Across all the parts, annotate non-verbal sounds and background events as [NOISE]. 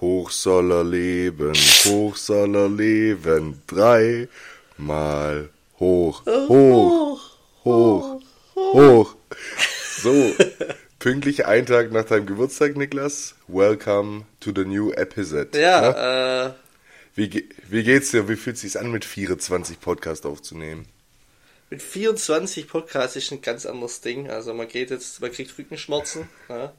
Hoch soll er leben, hoch soll er leben, dreimal hoch, hoch, hoch, hoch. So, pünktlich ein Tag nach deinem Geburtstag, Niklas. Welcome to the new episode. Ja, Ne? äh, Wie, ge- wie geht's dir? Wie fühlt sich's an, mit 24 Podcast aufzunehmen? mit 24 Podcasts ist ein ganz anderes Ding. Also man geht jetzt, man kriegt Rückenschmerzen. Ja.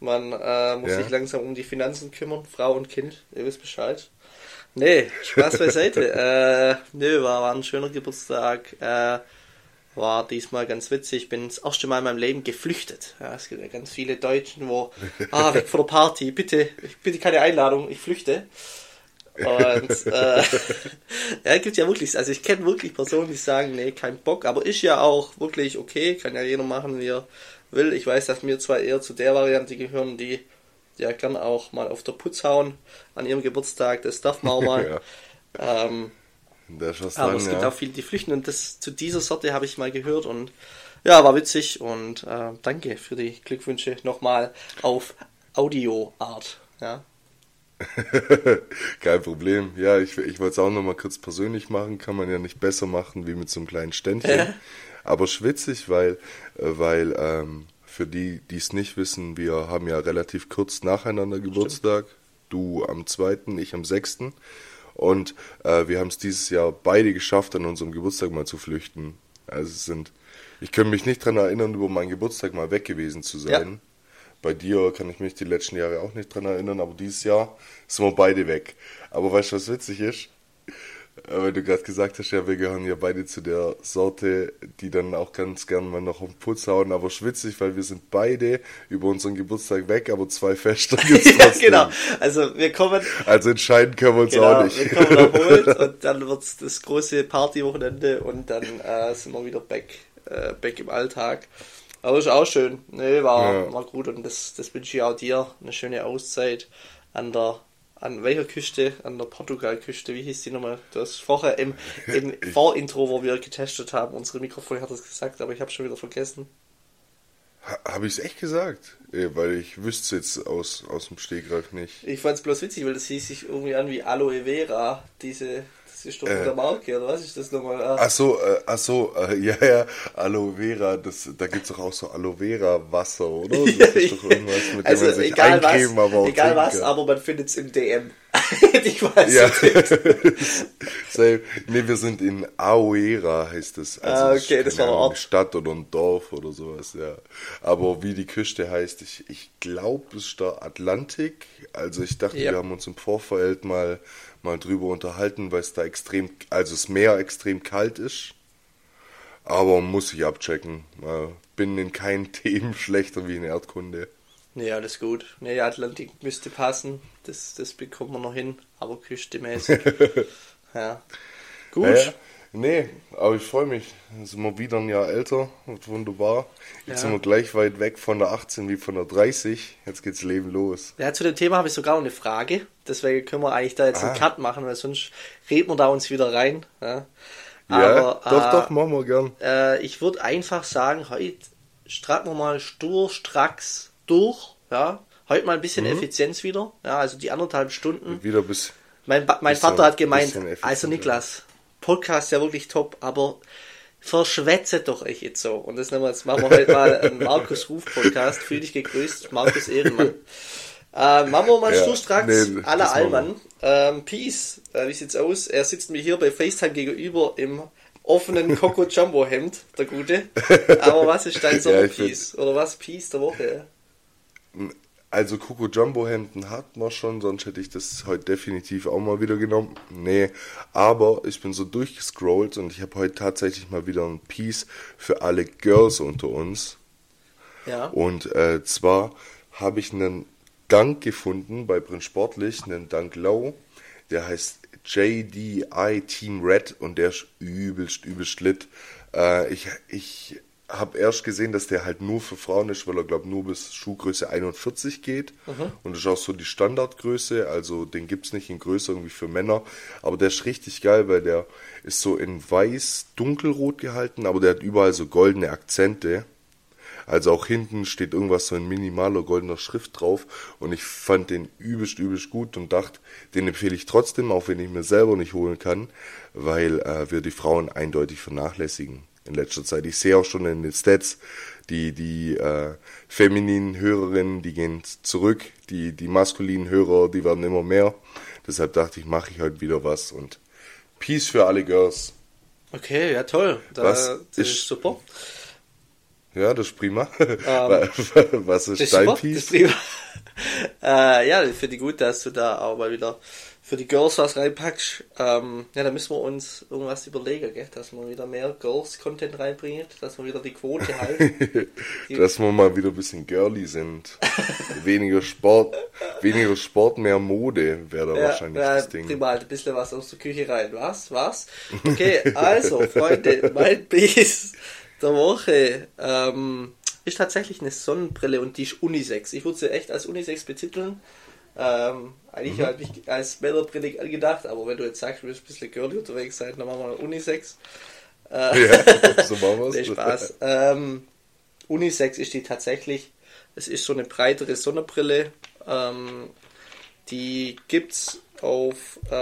Man äh, muss Ja. sich langsam um die Finanzen kümmern, Frau und Kind, ihr wisst Bescheid. Nee, Spaß beiseite. [LAUGHS] äh, nö, war, war ein schöner Geburtstag. Äh, war diesmal ganz witzig. Ich bin das erste Mal in meinem Leben geflüchtet. Ja, es gibt ja ganz viele Deutschen, wo, [LAUGHS] ah, weg von der Party, bitte, bitte keine Einladung, ich flüchte. Und [LAUGHS] äh, ja, gibt ja wirklich, also ich kenne wirklich Personen, die sagen, nee, kein Bock, aber ist ja auch wirklich okay, kann ja jeder machen, wie er will. Ich weiß, dass wir zwar eher zu der Variante gehören, die ja gern auch mal auf der Putz hauen an ihrem Geburtstag, das darf man auch mal. [LAUGHS] ähm, ist was aber dran, es gibt ja. auch viele, die flüchten und das zu dieser Sorte habe ich mal gehört und ja, war witzig und äh, danke für die Glückwünsche nochmal auf Audioart. Ja. [LAUGHS] Kein Problem. Ja, ich, ich wollte es auch nochmal kurz persönlich machen. Kann man ja nicht besser machen wie mit so einem kleinen Ständchen. Ja. Aber schwitzig, weil, äh, weil ähm, für die, die es nicht wissen, wir haben ja relativ kurz nacheinander Geburtstag. Du am 2., ich am 6. Und äh, wir haben es dieses Jahr beide geschafft, an unserem Geburtstag mal zu flüchten. Also es sind, ich kann mich nicht dran erinnern, über meinen Geburtstag mal weg gewesen zu sein. Bei dir kann ich mich die letzten Jahre auch nicht dran erinnern, aber dieses Jahr sind wir beide weg. Aber weißt du, was witzig ist? Weil du gerade gesagt hast, ja, wir gehören ja beide zu der Sorte, die dann auch ganz gern mal noch auf den Putz hauen, aber schwitzig, weil wir sind beide über unseren Geburtstag weg, aber zwei Feste [LAUGHS] gibt's ja, genau. Also wir kommen, Also entscheiden können wir uns genau, auch nicht. wir kommen erholt [LAUGHS] und dann wird's das große Partywochenende und dann äh, sind wir wieder back, äh, back im Alltag. Aber ist auch schön. Nee, war, Ja. war gut und das, das wünsche ich auch dir. Eine schöne Auszeit an der an welcher Küste? An der Portugal-Küste. Wie hieß die nochmal? Du hast vorher im, im [LAUGHS] Vorintro, wo wir getestet haben, unsere Mikrofone hat das gesagt, aber ich habe schon wieder vergessen. Ha- Habe ich es echt gesagt? Weil ich wüsste jetzt aus, aus dem Stegreif nicht. Ich fand es bloß witzig, weil das hieß sich irgendwie an wie Aloe Vera. Diese, ist doch Äh. der Marke, oder was ist das nochmal? Ah, Ach so, äh, ach so, äh, [LAUGHS] ja, ja, Aloe Vera, das, da gibt's doch auch so Aloe Vera Wasser, oder? [LAUGHS] Das ist doch irgendwas, mit dem also man sich egal was, aber egal was, aber man findet es im DM. [LAUGHS] ich weiß Ja. nicht. Same. Nee, wir sind in Aoera, heißt es. Also Ah, okay, das war ein Ort. eine Stadt oder ein Dorf oder sowas, ja. Aber wie die Küste heißt, ich, ich glaube, es ist der Atlantik. Also ich dachte, Ja. wir haben uns im Vorfeld mal, mal drüber unterhalten, weil es da extrem, also das Meer extrem kalt ist. Aber muss ich abchecken. Äh, Bin in keinen [LAUGHS] Themen schlechter wie in Erdkunde. Nee, alles gut. Nee, Atlantik müsste passen. Das, das bekommen wir noch hin. Aber küstemäßig. [LAUGHS] ja. Gut. Ja, ja. Nee, aber ich freue mich. Dann sind wir wieder ein Jahr älter und wunderbar. Jetzt Ja. sind wir gleich weit weg von der 18 wie von der 30. Jetzt geht's Leben los. Ja, zu dem Thema habe ich sogar noch eine Frage. Deswegen können wir eigentlich da jetzt einen Ah. Cut machen, weil sonst reden wir da uns wieder rein. Ja, Ja, Aber, doch, äh, doch, machen wir gern. Äh, ich würde einfach sagen, heute stracken wir mal stur, stracks durch. Ja, heute mal ein bisschen Mhm. Effizienz wieder. Ja, also die anderthalb Stunden. Wieder bis. Mein, mein Bisschen- Vater hat gemeint, also Niklas, Podcast ja wirklich top, aber verschwätze doch euch jetzt so. Und das nehmen wir jetzt, machen wir heute mal einen Markus Ruf Podcast. Fühl dich gegrüßt, Markus Ehrenmann. Äh, machen wir mal Ja, sturstracks, nee, aller das. Allmann. Ähm, Peace, äh, wie sieht's aus? Er sitzt mir hier bei FaceTime gegenüber im offenen Coco Jumbo Hemd, der Gute. Aber was ist dein [LAUGHS] Ja, ich Sommerpiece? Oder was Piece der Woche? Also Coco Jumbo Hemden hat man schon, sonst hätte ich das heute definitiv auch mal wieder genommen. Nee, aber ich bin so durchgescrollt und ich habe heute tatsächlich mal wieder ein Piece für alle Girls unter uns. Ja. Und äh, zwar habe ich einen Dank gefunden bei Prinz Sportlich, einen Dank Low. Der heißt JDI Team Red und der ist übelst, übelst lit. Äh, ich ich habe erst gesehen, dass der halt nur für Frauen ist, weil er, glaube nur bis Schuhgröße 41 geht. Und das ist auch so die Standardgröße, also den gibt's nicht in Größe irgendwie für Männer. Aber der ist richtig geil, weil der ist so in weiß, dunkelrot gehalten, aber der hat überall so goldene Akzente. Also auch hinten steht irgendwas so in minimaler goldener Schrift drauf und ich fand den übelst, übelst gut und dachte, den empfehle ich trotzdem, auch wenn ich mir selber nicht holen kann, weil äh, wir die Frauen eindeutig vernachlässigen in letzter Zeit. Ich sehe auch schon in den Stats, die, die äh, femininen Hörerinnen, die gehen zurück, die, die maskulinen Hörer, die werden immer mehr. Deshalb dachte ich, mache ich heute wieder was und Peace für alle Girls. Okay, ja toll. Da, Was das ist- super. Ja, das ist prima. [LAUGHS] Ähm, was ist Das dein super, das Peace? ist prima. [LAUGHS] äh, ja, ich finde gut, dass du da auch mal wieder für die Girls was reinpackst. Ähm, ja, da müssen wir uns irgendwas überlegen, gell? dass wir wieder mehr Girls-Content reinbringen, dass wir wieder die Quote halten. [LAUGHS] Dass wir mal wieder ein bisschen girly sind. [LAUGHS] weniger Sport, weniger Sport, mehr Mode wäre da Ja, wahrscheinlich ja, das Ding. bring mal ein bisschen was aus der Küche rein. Was? Was? Okay, also, [LAUGHS] Freunde, mein Piece der Woche ähm, ist tatsächlich eine Sonnenbrille und die ist Unisex. Ich würde sie echt als Unisex betiteln. Ähm, eigentlich Mhm. halt nicht als Männerbrille angedacht, aber wenn du jetzt sagst, du willst ein bisschen girly unterwegs sein, dann machen wir Unisex. Äh, Ja, [LAUGHS] so machen wir's. [LAUGHS] Nee, Spaß. ähm, Unisex ist die tatsächlich. Es ist so eine breitere Sonnenbrille. Ähm, die gibt's auf äh,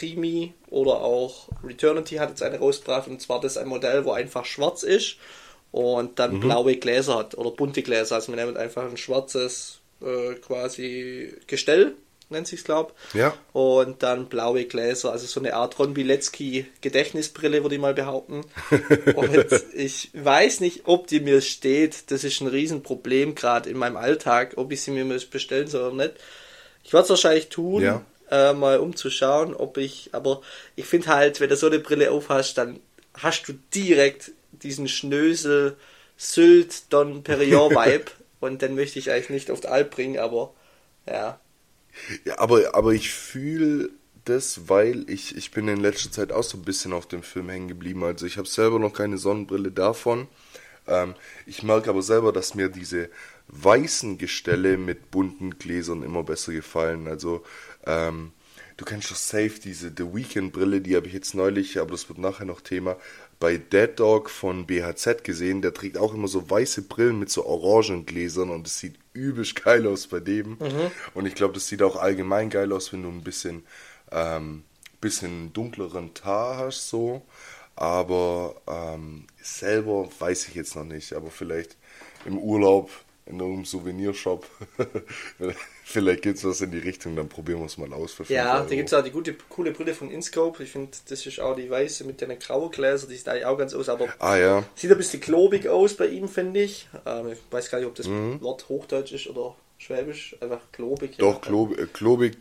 Rimi oder auch Returnity hat jetzt eine rausgebracht und zwar das ein Modell, wo einfach schwarz ist und dann blaue Gläser hat oder bunte Gläser. Also man nimmt einfach ein schwarzes äh, quasi Gestell, nennt sich's glaub. Ja. Und dann blaue Gläser, also so eine Art Ron Bilecki Gedächtnisbrille, würde ich mal behaupten. [LAUGHS] Und ich weiß nicht, ob die mir steht. Das ist ein Riesenproblem gerade in meinem Alltag, ob ich sie mir bestellen soll oder nicht. Ich werde es wahrscheinlich tun, Ja. äh, mal um zu schauen, ob ich, aber ich finde halt, wenn du so eine Brille aufhast, dann hast du direkt diesen Schnösel Sylt Don Perignon Vibe [LAUGHS] und den möchte ich eigentlich nicht auf die Alp bringen, aber ja, Ja, aber, aber ich fühle das, weil ich, ich bin in letzter Zeit auch so ein bisschen auf dem Film hängen geblieben. Also ich habe selber noch keine Sonnenbrille davon. Ähm, ich merke aber selber, dass mir diese weißen Gestelle mit bunten Gläsern immer besser gefallen. Also ähm, du kennst doch safe diese The Weekend Brille, die habe ich jetzt neulich, aber das wird nachher noch Thema, bei Dead Dog von BHZ gesehen. Der trägt auch immer so weiße Brillen mit so orangen Gläsern und es sieht übelst [LAUGHS] geil aus bei dem. Und ich glaube, das sieht auch allgemein geil aus, wenn du ein bisschen, ähm, bisschen dunkleren Tar hast, so. Aber ähm, selber weiß ich jetzt noch nicht. Aber vielleicht im Urlaub in irgendeinem Souvenirshop. [LAUGHS] vielleicht gibt's was in die Richtung, dann probieren wir es mal aus Ja, Euro. da gibt es auch die gute, coole Brille von Inscope. Ich finde, das ist auch die weiße mit den grauen Gläsern, die sieht eigentlich auch ganz aus, aber Ah ja, sieht ein bisschen klobig aus bei ihm, finde ich. Ähm, ich weiß gar nicht, ob das Mhm. Wort Hochdeutsch ist oder Schwäbisch, einfach klobig. Doch, ja. Klob, äh, klobig.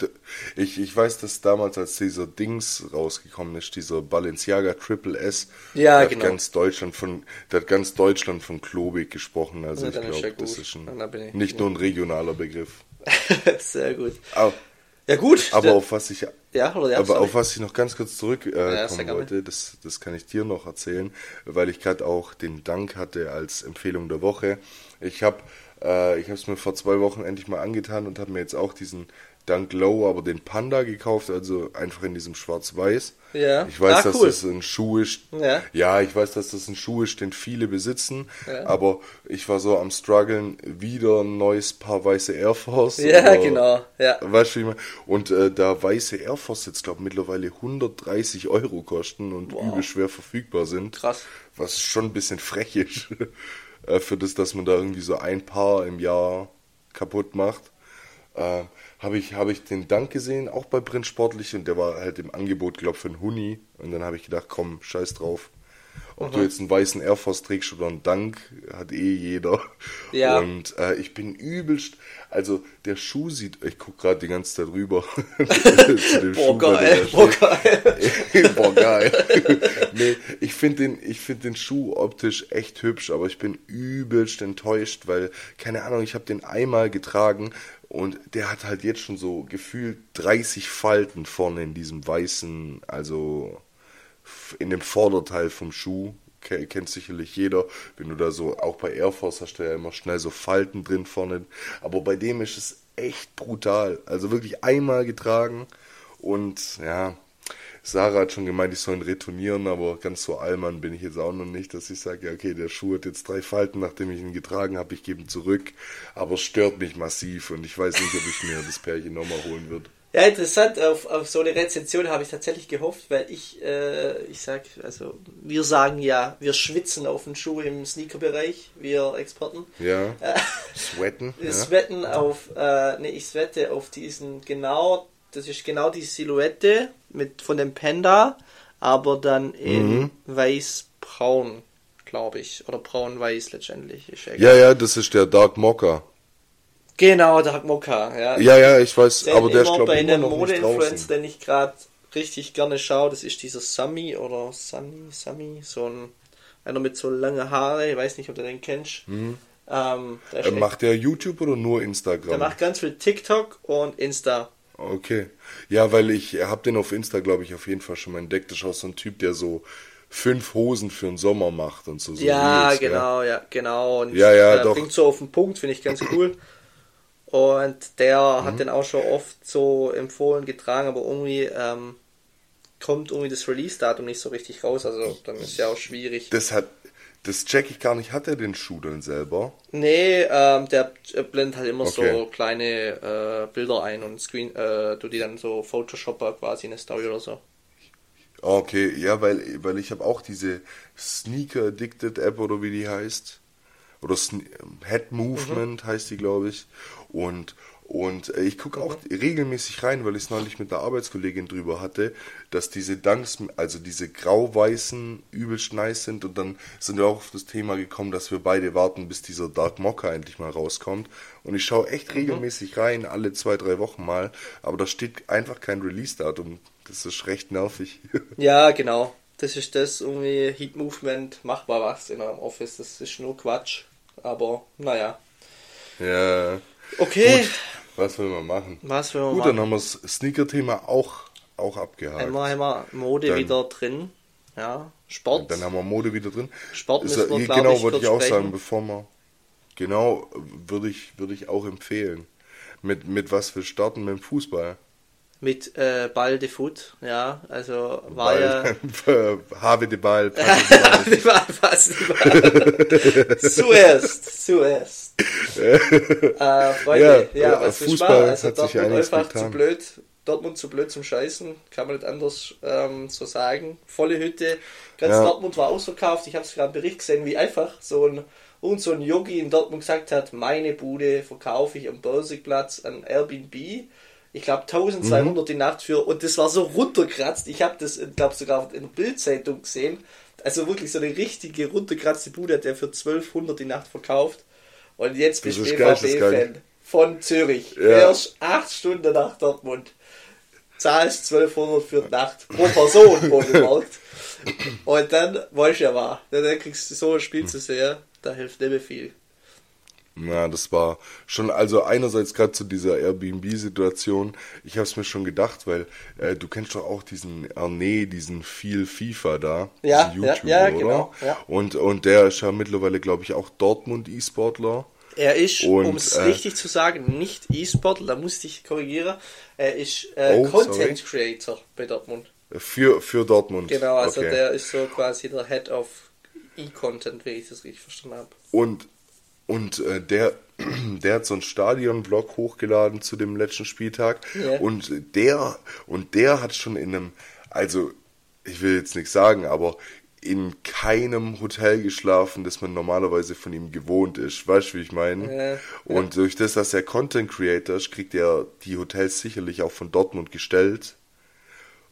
Ich, ich weiß, dass damals, als dieser Dings rausgekommen ist, dieser Balenciaga Triple S, Ja, der hat genau. ganz Deutschland von, der hat ganz Deutschland von klobig gesprochen. Also Ja, ich glaube, das ist ein, nicht nur ein regionaler Begriff. [LAUGHS] Sehr gut. Aber, Ja, gut. aber auf was ich ja, oder aber auf was ich noch ganz kurz zurückkommen äh, Ja, wollte, das, das kann ich dir noch erzählen, weil ich gerade auch den Dank hatte als Empfehlung der Woche. Ich habe äh, ich habe es mir vor zwei Wochen endlich mal angetan und habe mir jetzt auch diesen Dank Low, aber den Panda gekauft, also einfach in diesem Schwarz-Weiß. Ja. Ich weiß, Ah, dass cool. das ein Schuh ist. Ja. ich weiß, dass das ein Schuh ist, den viele besitzen. Ja. Aber ich war so am struggeln, wieder ein neues Paar weiße Air Force. Ja, oder- genau. Ja. Weißt du, wie ich meine? Und äh, da weiße Air Force jetzt, glaube mittlerweile 130 Euro kosten und Wow. übel schwer verfügbar sind. Krass. Was schon ein bisschen frech ist. [LAUGHS] äh, für das, dass man da irgendwie so ein Paar im Jahr kaputt macht. Äh, habe ich, hab ich den Dank gesehen, auch bei Print Sportlich, und der war halt im Angebot, glaube für einen Huni. Und dann habe ich gedacht, komm, scheiß drauf. Ob du jetzt einen weißen Air Force trägst oder einen Dank, hat eh jeder. Ja. Und äh, ich bin übelst, also der Schuh sieht, ich guck gerade die ganze Zeit rüber. [LAUGHS] Boah, Schuh, geil, boah, geil. [LAUGHS] Boah, geil. nee, ich finde den, ich find den Schuh optisch echt hübsch, aber ich bin übelst enttäuscht, weil, keine Ahnung, ich habe den einmal getragen und der hat halt jetzt schon so gefühlt 30 Falten vorne in diesem weißen, also in dem Vorderteil vom Schuh. Ke- Kennt sicherlich jeder, wenn du da so, auch bei Air Force hast du ja immer schnell so Falten drin vorne. Aber bei dem ist es echt brutal. Also wirklich einmal getragen und ja, Sarah hat schon gemeint, ich soll ihn retournieren, aber ganz so allmann bin ich jetzt auch noch nicht, dass ich sage, ja, okay, der Schuh hat jetzt drei Falten, nachdem ich ihn getragen habe, ich gebe ihn zurück, aber es stört mich massiv und ich weiß nicht, ob ich mir das Pärchen nochmal holen würde. Ja, interessant, auf, auf so eine Rezension habe ich tatsächlich gehofft, weil ich, äh, ich sag, also wir sagen ja, wir schwitzen auf den Schuh im Sneaker-Bereich, wir Experten. Ja. Äh, [LAUGHS] Sweaten. wir ja. sweaten auf, äh, nee, ich swette auf diesen genau, das ist genau die Silhouette mit von dem Panda, aber dann in Mhm. weiß-braun, glaube ich, oder braun-weiß letztendlich. Ja, ja, das ist der Dark Mocha. Genau, Dark Mokka, ja. Ja, ja, ich weiß, Den aber der ist, glaube ich, immer noch nicht Mode-Influencer, den ich gerade richtig gerne schaue, das ist dieser Sami oder Sunny, Sami, so ein einer mit so langen Haare, ich weiß nicht, ob du den kennst. Ähm, der, Äh, macht der YouTube oder nur Instagram? der macht ganz viel TikTok und Insta. Okay. Ja, weil ich habe den auf Insta, glaube ich, auf jeden Fall schon mal entdeckt. Das ist auch so ein Typ, der so fünf Hosen für den Sommer macht und so. so ja, Reels, genau, ja, genau. Und Ja, ja, der doch. bringt so auf den Punkt, finde ich ganz cool. Und der Mhm. hat den auch schon oft so empfohlen, getragen, aber irgendwie ähm, kommt irgendwie das Release-Datum nicht so richtig raus. Also dann ist ja auch schwierig. Das hat, das check ich gar nicht. Hat er den Schuh denn selber? Nee, ähm, der blendet halt immer Okay. so kleine äh, Bilder ein und Screen, äh, du die dann so Photoshopper quasi in eine Story oder so. Ah, Okay, ja, weil, weil ich habe auch diese Sneaker Addicted App oder wie die heißt. Oder Sne Head Movement heißt die, glaube ich. Und, und äh, ich gucke auch regelmäßig rein, weil ich es neulich mit einer Arbeitskollegin drüber hatte, dass diese Dunks, also diese grau-weißen, übelst nice sind. Und dann sind wir auch auf das Thema gekommen, dass wir beide warten, bis dieser Dark Mocha endlich mal rauskommt. Und ich schaue echt regelmäßig rein, alle zwei, drei Wochen mal. Aber da steht einfach kein Release-Datum. Das ist recht nervig. [LAUGHS] Ja, genau. Das ist das irgendwie Heat Movement, mach mal was in eurem Office. Das ist nur Quatsch. Aber naja. Ja. Okay. Gut, was will man machen? Was will man Gut, dann machen? haben wir das Sneaker-Thema auch, auch abgehakt. Einmal haben wir Mode Dann- wieder drin. Ja. Sport. Dann haben wir Mode wieder drin. Sport Ist, müssen wir, äh, glaub genau, ich, wollte ich auch sagen, sprechen. bevor wir. Genau, würde ich, würde ich auch empfehlen. Mit, mit was wir starten mit dem Fußball. Mit äh, Ball de Foot. Ja, also war ja. [LAUGHS] Ball, [LAUGHS] Have de Ball, Passe de Ball. Die war fast überall. zuerst, zuerst. [LAUGHS] äh, Freunde, Ja, ja, äh, was ist Fußball wahr? Also hat sich Dortmund einiges einfach zu getan. blöd, Dortmund zu blöd zum Scheißen, kann man nicht anders ähm, so sagen. Volle Hütte, ganz Ja. Dortmund war ausverkauft. Ich habe es gerade im Bericht gesehen, wie einfach so ein und so ein Yogi in Dortmund gesagt hat, meine Bude verkaufe ich am Börsigplatz an Airbnb. Ich glaube 1200 die Nacht für und das war so runterkratzt. Ich habe das, glaube sogar in der Bildzeitung gesehen. Also wirklich so eine richtige runterkratzte Bude hat der für 1200 die Nacht verkauft. Und jetzt bist du. BVB-Fan von Zürich. Ja. Fährst acht Stunden nach Dortmund. Zahlst 1200 für die Nacht pro Person [LAUGHS] wohlgemerkt. Und dann weißt du ja war. Dann kriegst du so ein Spiel zu sehen, da hilft nicht mehr viel. Na, das war schon, also einerseits gerade zu dieser Airbnb-Situation, ich habe es mir schon gedacht, weil äh, du kennst doch auch diesen Arne, diesen viel FIFA da, Ja, diesen ja, ja, genau, ja. Und, und der ist ja mittlerweile, glaube ich, auch Dortmund-E-Sportler. Er ist, um es äh, richtig zu sagen, nicht E-Sport, da musste ich korrigieren. Er ist äh, Oh, Content sorry. Creator bei Dortmund. Für, für Dortmund. Genau, also okay. der ist so quasi der Head of E-Content, wenn ich das richtig verstanden habe. Und, und äh, der, [CLEARS THROAT] der hat so einen Stadion-Vlog hochgeladen zu dem letzten Spieltag. Ja. Und der, und der hat schon in einem, also ich will jetzt nichts sagen, aber in keinem Hotel geschlafen, das man normalerweise von ihm gewohnt ist. Weißt du, wie ich meine? Ja. Und durch das, dass er Content Creator ist, kriegt er die Hotels sicherlich auch von Dortmund gestellt.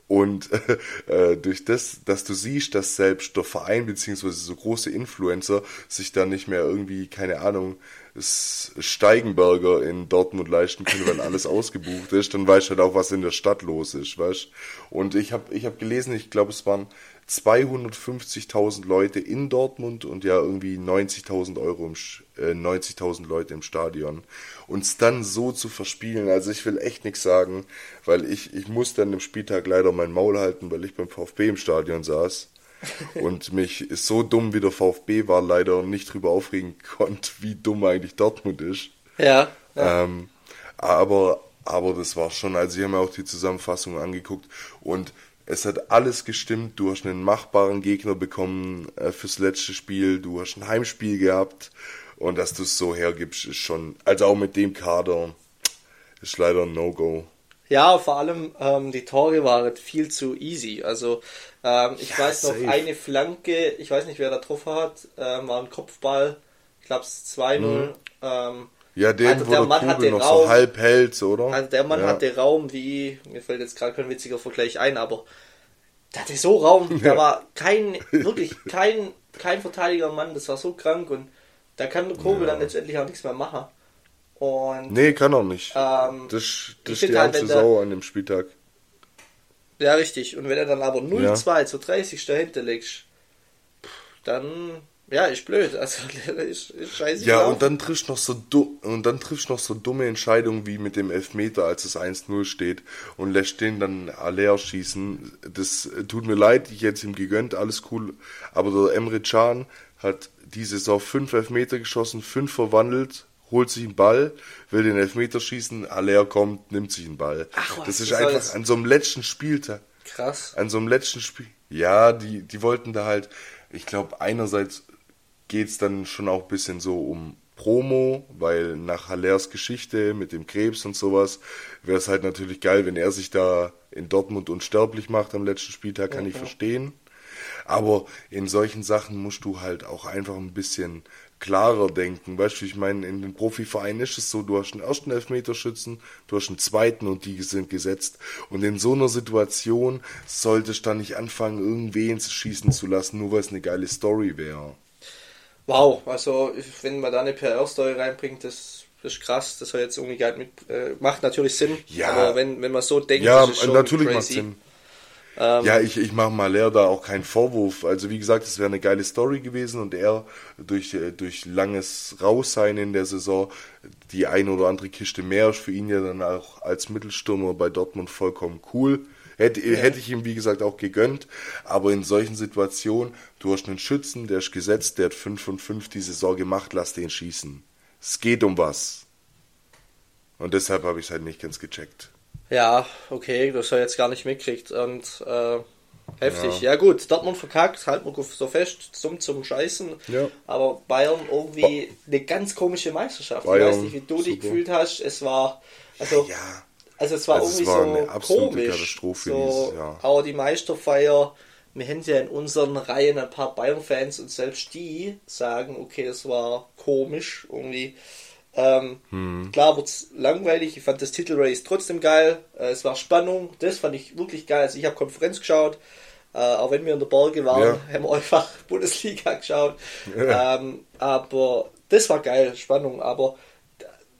Und [LAUGHS] äh, durch das, dass du siehst, dass selbst der Verein beziehungsweise so große Influencer sich dann nicht mehr irgendwie, keine Ahnung, Steigenberger in Dortmund leisten können, weil alles [LAUGHS] ausgebucht ist, dann weißt du halt auch, was in der Stadt los ist, weißt Und ich habe ich hab gelesen, ich glaube, es waren 250.000 Leute in Dortmund und ja irgendwie 90.000 Euro äh, 90.000 Leute im Stadion. Uns dann so zu verspielen, also ich will echt nichts sagen, weil ich, ich musste an dem Spieltag leider mein Maul halten, weil ich beim VfB im Stadion saß [LAUGHS] und mich so dumm wie der VfB war leider nicht drüber aufregen konnte, wie dumm eigentlich Dortmund ist. Ja, ja. Ähm, aber, aber das war schon, also ich habe mir auch die Zusammenfassung angeguckt und es hat alles gestimmt. Du hast einen machbaren Gegner bekommen äh, fürs letzte Spiel. Du hast ein Heimspiel gehabt. Und dass du es so hergibst, ist schon, also auch mit dem Kader, ist leider ein No-Go. Ja, vor allem ähm, die Tore waren viel zu easy. Also ähm, ich ja, weiß noch safe. eine Flanke, ich weiß nicht wer da drauf hat, ähm, war ein Kopfball, ich glaube es 2-0. Mhm. Ähm, ja, den, also wo der, Mann hatte noch Raum, so halb hält, oder? Also der Mann ja. hatte Raum wie, mir fällt jetzt gerade kein witziger Vergleich ein, aber der hatte so Raum, ja. da war kein, [LAUGHS] wirklich kein, kein Verteidiger Mann, das war so krank und da kann Kobel ja. dann letztendlich auch nichts mehr machen. Und, nee, kann auch nicht. Ähm, das, das ist die halt, einzige Sau an dem Spieltag. Ja, richtig. Und wenn er dann aber 0-2 ja. zu 30 dahinter legst, dann ja, ist blöd. Also [LAUGHS] ist, ist scheiße. Ja, und dann triffst noch so und dann triffst noch so dumme Entscheidungen wie mit dem Elfmeter, als es 1-0 steht und lässt den dann leer schießen. Das tut mir leid, ich hätte es ihm gegönnt, alles cool. Aber der Emre Can hat diese Saison fünf Elfmeter geschossen, fünf verwandelt, holt sich einen Ball, will den Elfmeter schießen, Aller kommt, nimmt sich einen Ball. Ach, was, das ist einfach an so einem letzten Spieltag. Krass. An so einem letzten Spiel. Ja, die, die wollten da halt, ich glaube, einerseits geht's dann schon auch ein bisschen so um Promo, weil nach Hallers Geschichte mit dem Krebs und sowas wäre es halt natürlich geil, wenn er sich da in Dortmund unsterblich macht am letzten Spieltag, kann okay. ich verstehen. Aber in solchen Sachen musst du halt auch einfach ein bisschen klarer denken. Weißt du, ich meine, in den Profivereinen ist es so, du hast einen ersten Elfmeterschützen, du hast einen zweiten und die sind gesetzt. Und in so einer Situation solltest du dann nicht anfangen, irgendwen zu schießen zu lassen, nur weil es eine geile Story wäre. Wow, also wenn man da eine PR-Story reinbringt, das ist krass, das soll jetzt irgendwie gar mit, äh, macht natürlich Sinn, ja. aber wenn, wenn man so denkt, ja, ist es schon natürlich crazy. macht Sinn. Ähm, ja, ich, ich mache mal Leer da auch keinen Vorwurf. Also wie gesagt, es wäre eine geile Story gewesen und er durch, äh, durch langes Raussein in der Saison die ein oder andere Kiste mehr ist für ihn ja dann auch als Mittelstürmer bei Dortmund vollkommen cool. Hätte, ja. hätte ich ihm, wie gesagt, auch gegönnt. Aber in solchen Situationen, du hast einen Schützen, der ist gesetzt, der hat 5 von 5 die Saison gemacht, lass den schießen. Es geht um was. Und deshalb habe ich es halt nicht ganz gecheckt. Ja, okay, das er jetzt gar nicht mitkriegt. Und äh, heftig. Ja. ja. gut, Dortmund verkackt, halt mal so fest zum zum Scheißen. Ja. Aber Bayern irgendwie eine ganz komische Meisterschaft. Bayern, ich weiß nicht, wie du super. dich gefühlt hast. Es war also ja. Also es war also irgendwie es war so eine absolute komisch. Katastrophe. So, ja. Aber die Meisterfeier, wir haben ja in unseren Reihen ein paar Bayern-Fans und selbst die sagen, okay, das war komisch irgendwie. Ähm, hm. Klar wird es langweilig, ich fand das Titelrace trotzdem geil, äh, es war Spannung, das fand ich wirklich geil. Also ich habe Konferenz geschaut, äh, auch wenn wir in der Borge waren, ja. [LAUGHS] haben wir einfach [LAUGHS] Bundesliga geschaut. Ja. Ähm, aber das war geil, Spannung, aber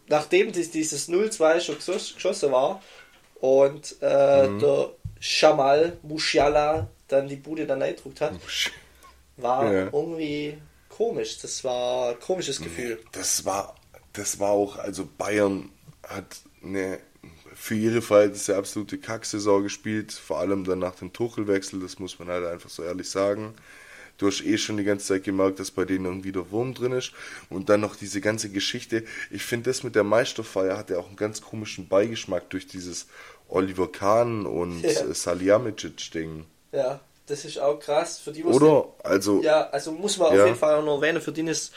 nachdem dieses 0-2 schon geschossen war und äh, mhm. der Shamal Musiala dann die Bude dann eingedruckt hat, war ja. irgendwie komisch. Das war ein komisches Gefühl. Das war, das war auch, also Bayern hat eine für ihre Verhältnisse absolute Kacksaison gespielt, vor allem dann nach dem Tuchelwechsel, das muss man halt einfach so ehrlich sagen du hast eh schon die ganze Zeit gemerkt, dass bei denen irgendwie der Wurm drin ist. Und dann noch diese ganze Geschichte. Ich finde, das mit der Meisterfeier hat ja auch einen ganz komischen Beigeschmack durch dieses Oliver Kahn und ja. Salihamidzic-Ding. Ja, das ist auch krass. Für die, Oder? Nicht, also. Ja, also muss man ja. auf jeden Fall auch noch erwähnen, für die es nicht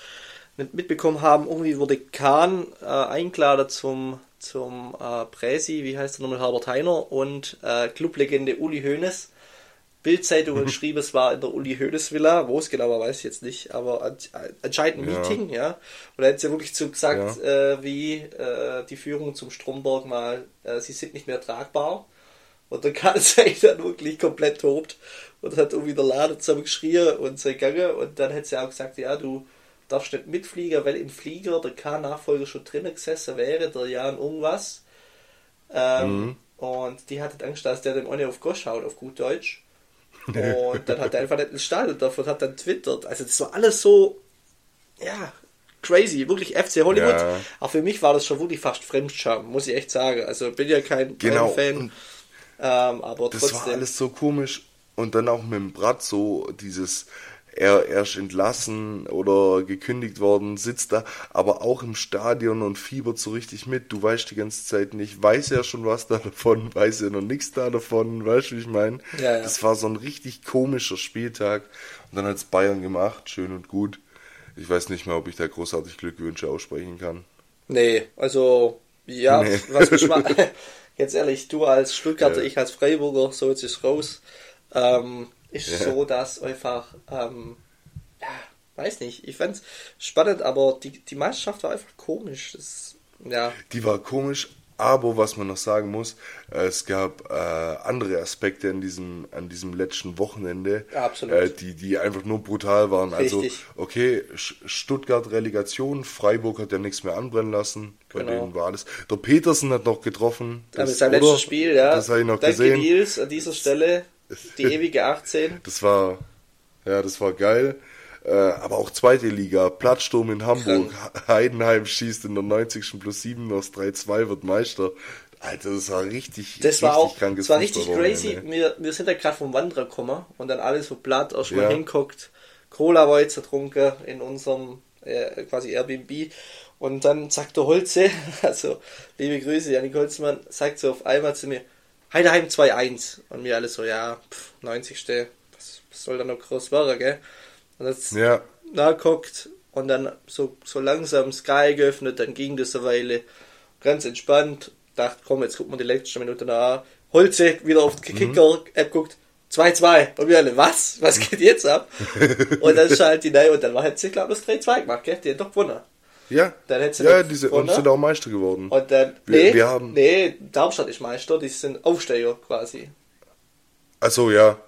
mitbekommen haben, irgendwie wurde Kahn äh, eingeladen zum, zum äh, Präsi, wie heißt er nochmal, Herbert Heiner und äh, Clublegende Uli Hoeneß Bildzeitung mhm. [LAUGHS] geschrieben, es war in der Uli Hoeneß Villa, wo es genau war, weiß ich jetzt nicht, aber anscheinend ein ja. Meeting, ja. Und er hat ja wirklich so gesagt, ja. äh, wie äh, die Führung zum Stromberg mal, äh, sie sind nicht mehr tragbar. Und dann kann es dann wirklich komplett tobt und hat irgendwie der Laden zusammengeschrien und so gegangen. Und dann hat sie auch gesagt, ja, du darfst nicht mitfliegen, weil im Flieger der K-Nachfolger schon drinnen gesessen wäre, der Jan irgendwas. Ähm, mhm. Und die hatte Angst, dass der dem ohne auf Gosch haut, auf gut Deutsch. [LAUGHS] Und dann hat er einfach nicht ins Stadion davon, hat dann twittert. Also das war alles so, ja, crazy, wirklich FC Hollywood. Ja. Auch für mich war das schon wirklich fast Fremdscham, muss ich echt sagen. Also bin ja kein, genau. Fan, ähm, aber das trotzdem. Das war alles so komisch. Und dann auch mit dem Brat so dieses, er erst entlassen oder gekündigt worden, sitzt da, aber auch im Stadion und fiebert so richtig mit. Du weißt die ganze Zeit nicht, weiß er schon was da davon, [LAUGHS] weiß er noch nichts da davon, weißt du, wie ich meine? Ja, ja. Das war so ein richtig komischer Spieltag. Und dann hat's Bayern gemacht, schön und gut. Ich weiß nicht mehr, ob ich da großartig Glückwünsche aussprechen kann. Nee, also, ja, Nee. was mich mal, [LAUGHS] jetzt ehrlich, du als Stuttgarter, Ja. ich als Freiburger, so jetzt ist raus, ähm, ist Ja. so, dass einfach, ähm, ja, weiß nicht, ich fand's spannend, aber die, die Meisterschaft war einfach komisch, das, ja, Die war komisch, aber was man noch sagen muss, es gab äh, andere Aspekte an diesem, an diesem letzten Wochenende, Ja. Äh, die, die einfach nur brutal waren. Also, Richtig. okay, Sch- Stuttgart Relegation, Freiburg hat ja nichts mehr anbrennen lassen. Bei Genau. denen war alles. Der Petersen hat noch getroffen. das, Das, sein oder? letztes Spiel, ja, Das habe ich noch danke gesehen. Nils an dieser Stelle, [LAUGHS] die ewige 18, Das war, ja, das war geil. Äh, aber auch zweite Liga, Plattsturm in Hamburg, Heidenheim schießt in der 90. plus 7 aus 3-2, wird Meister. Alter, das war richtig, Das war richtig auch, krankes das war richtig crazy. Wir, wir sind ja gerade vom Wanderer gekommen und dann alles so platt erstmal Ja. hinguckt. Cola war jetzt ertrunken in unserem äh, quasi Airbnb. Und dann sagt der Holze, [LAUGHS] also liebe Grüße, Janik Holzmann, sagt so auf einmal zu mir, Heideheim 2-1. Und wir alle so, ja, pff, 90. Was, was soll da noch groß werden, gell? Und jetzt Ja, nachguckt und dann so, so langsam Sky geöffnet, dann ging das eine Weile ganz entspannt. Dachte, komm, jetzt gucken wir die letzte Minute nach. Holze wieder auf die Kicker-App guckt. 2-2. Und wir alle, was? Was geht jetzt ab? [LAUGHS] und dann schaltet die neu und dann war hat sie, glaube ich, das 3-2 gemacht, gell? Die hat doch gewonnen. Ja. Dann hätte sie ja, diese, gewonnen. und sind auch Meister geworden. Und dann, Wir- nee, wir haben- nee, Darmstadt ist Meister, die sind Aufsteiger quasi. Achso, ja.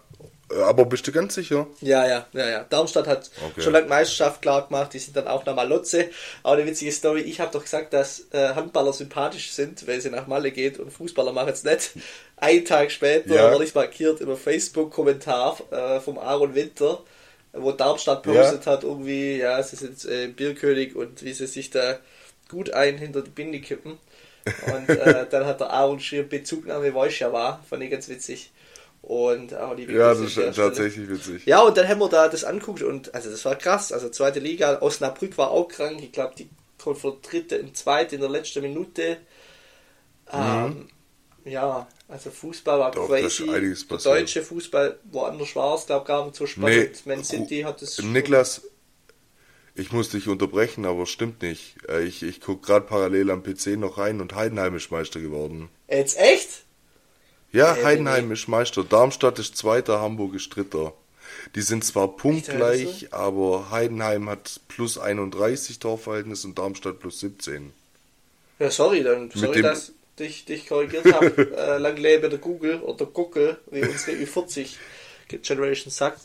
Aber bist du ganz sicher? Ja, ja, ja, ja. Darmstadt hat Okay. schon lange Meisterschaft klar gemacht, die sind dann auch nach Malotze. Aber eine witzige Story, ich habe doch gesagt, dass äh, Handballer sympathisch sind, weil sie nach Malle geht und Fußballer machen es nicht. Einen Tag später Ja. wurde ich markiert im Facebook-Kommentar äh, vom Aaron Winter, wo Darmstadt postet hat, irgendwie, ja, sie sind äh, Bierkönig und wie sie sich da gut ein hinter die Binde kippen. Und äh, [LAUGHS] dann hat der Aaron geschrieben, Bezugnahme weiß ja war, fand ich ganz witzig. Und auch die Ja, das ist tatsächlich witzig. ja, und dann haben wir da das anguckt und also das war krass. Also zweite Liga, Osnabrück war auch krank. Ich glaube, die kommt von dritte in zweite in der letzten Minute. Ähm, ja, also Fußball war. Doch, crazy. Der deutsche Fußball woanders war es, glaube gar nicht so spannend. Man City hat es. Niklas, ich muss dich unterbrechen, aber stimmt nicht. Äh, Ich, ich gucke gerade parallel am PC noch rein und Heidenheim ist Meister geworden. Jetzt echt? Ja, Äh, Heidenheim nee. ist Meister. Darmstadt ist Zweiter, Hamburg ist Dritter. Die sind zwar punktgleich, aber Heidenheim hat plus 31 Torverhältnis und Darmstadt plus 17. Ja, sorry, dann sorry, dem- dass ich dich korrigiert habe. [LAUGHS] äh, lang lebe der Google oder Google, wie unsere Ü40 Generation sagt.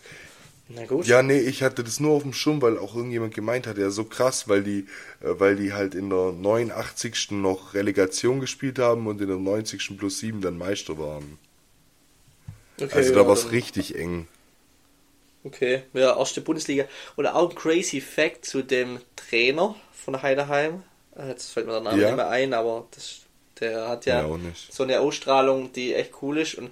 Na gut. Ja, nee, ich hatte das nur auf dem Schirm, weil auch irgendjemand gemeint hat, ja, so krass, weil die, äh, weil die halt in der 89. noch Relegation gespielt haben und in der 90. plus 7 dann Meister waren. Okay, Also da ja, war es richtig eng. Okay, ja, erste Bundesliga. Und auch ein crazy Fact zu dem Trainer von Heideheim. Äh, Jetzt fällt mir der Name Ja. nicht mehr ein, aber das, der hat ja, Ja, so eine Ausstrahlung, die echt cool ist. Und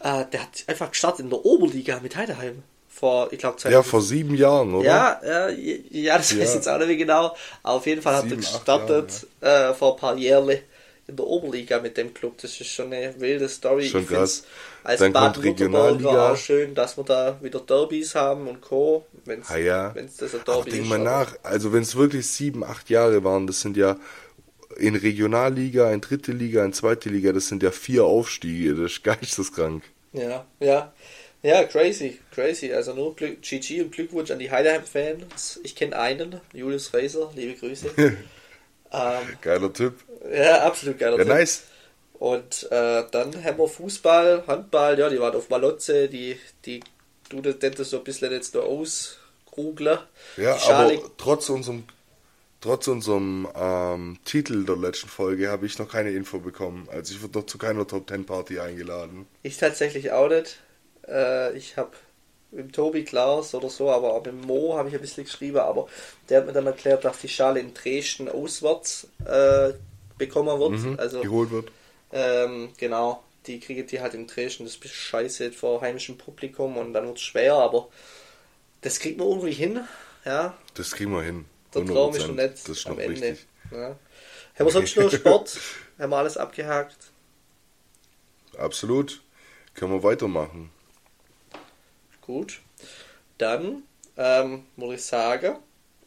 äh, der hat einfach gestartet in der Oberliga mit Heideheim. Vor, ich glaube, Ja, vor sieben Jahren, oder? ja, ja, ja, das weiß Ja. ich jetzt auch nicht mehr genau. Aber auf jeden Fall hat Sieben, er gestartet äh, vor ein paar Jahren in der Oberliga mit dem Club. Das ist schon eine wilde Story. Schon Ich krass. Als Dann kommt Regionalliga. auch schön, dass wir da wieder Derbys haben und Co. Wenn's, Ah ja. wenn's das ein Derby denk ist. mal aber- nach, also wenn es wirklich sieben, acht Jahre waren, das sind ja in Regionalliga, in dritte Liga, in zweite Liga, das sind ja vier Aufstiege, das ist geisteskrank. Ja, ja. Ja, crazy, crazy. Also nur Glück, GG und Glückwunsch an die Heideheim-Fans. Ich kenne einen, Julius Reiser, liebe Grüße. [LAUGHS] ähm, Geiler Typ. ja, absolut geiler Ja, Typ. nice. Und äh, dann haben wir Fußball, Handball, ja, die waren auf Malotze, die, die du das so ein bisschen jetzt noch ausgrugeln. Ja, aber trotz unserem, trotz unserem ähm, Titel der letzten Folge habe ich noch keine Info bekommen. Also ich wurde noch zu keiner Top Ten Party eingeladen. ich tatsächlich auch nicht. Äh, ich habe mit Tobi Klaus oder so, aber auch mit Mo habe ich ein bisschen geschrieben, aber der hat mir dann erklärt, dass die Schale in Dresden auswärts äh, bekommen wird. Mhm, also geholt wird. Ähm, genau, die kriegen die halt in Dresden, das ist scheiße vor heimischem Publikum und dann wird es schwer, aber das kriegt man irgendwie hin. Ja, Das kriegen wir hin. Der Traum ist noch 100%. nicht ist am Ende. Ja. Haben wir sonst noch Sport? [LAUGHS] Haben wir alles abgehakt? Absolut. Können wir weitermachen. Gut. Dann ähm, würde ich sagen,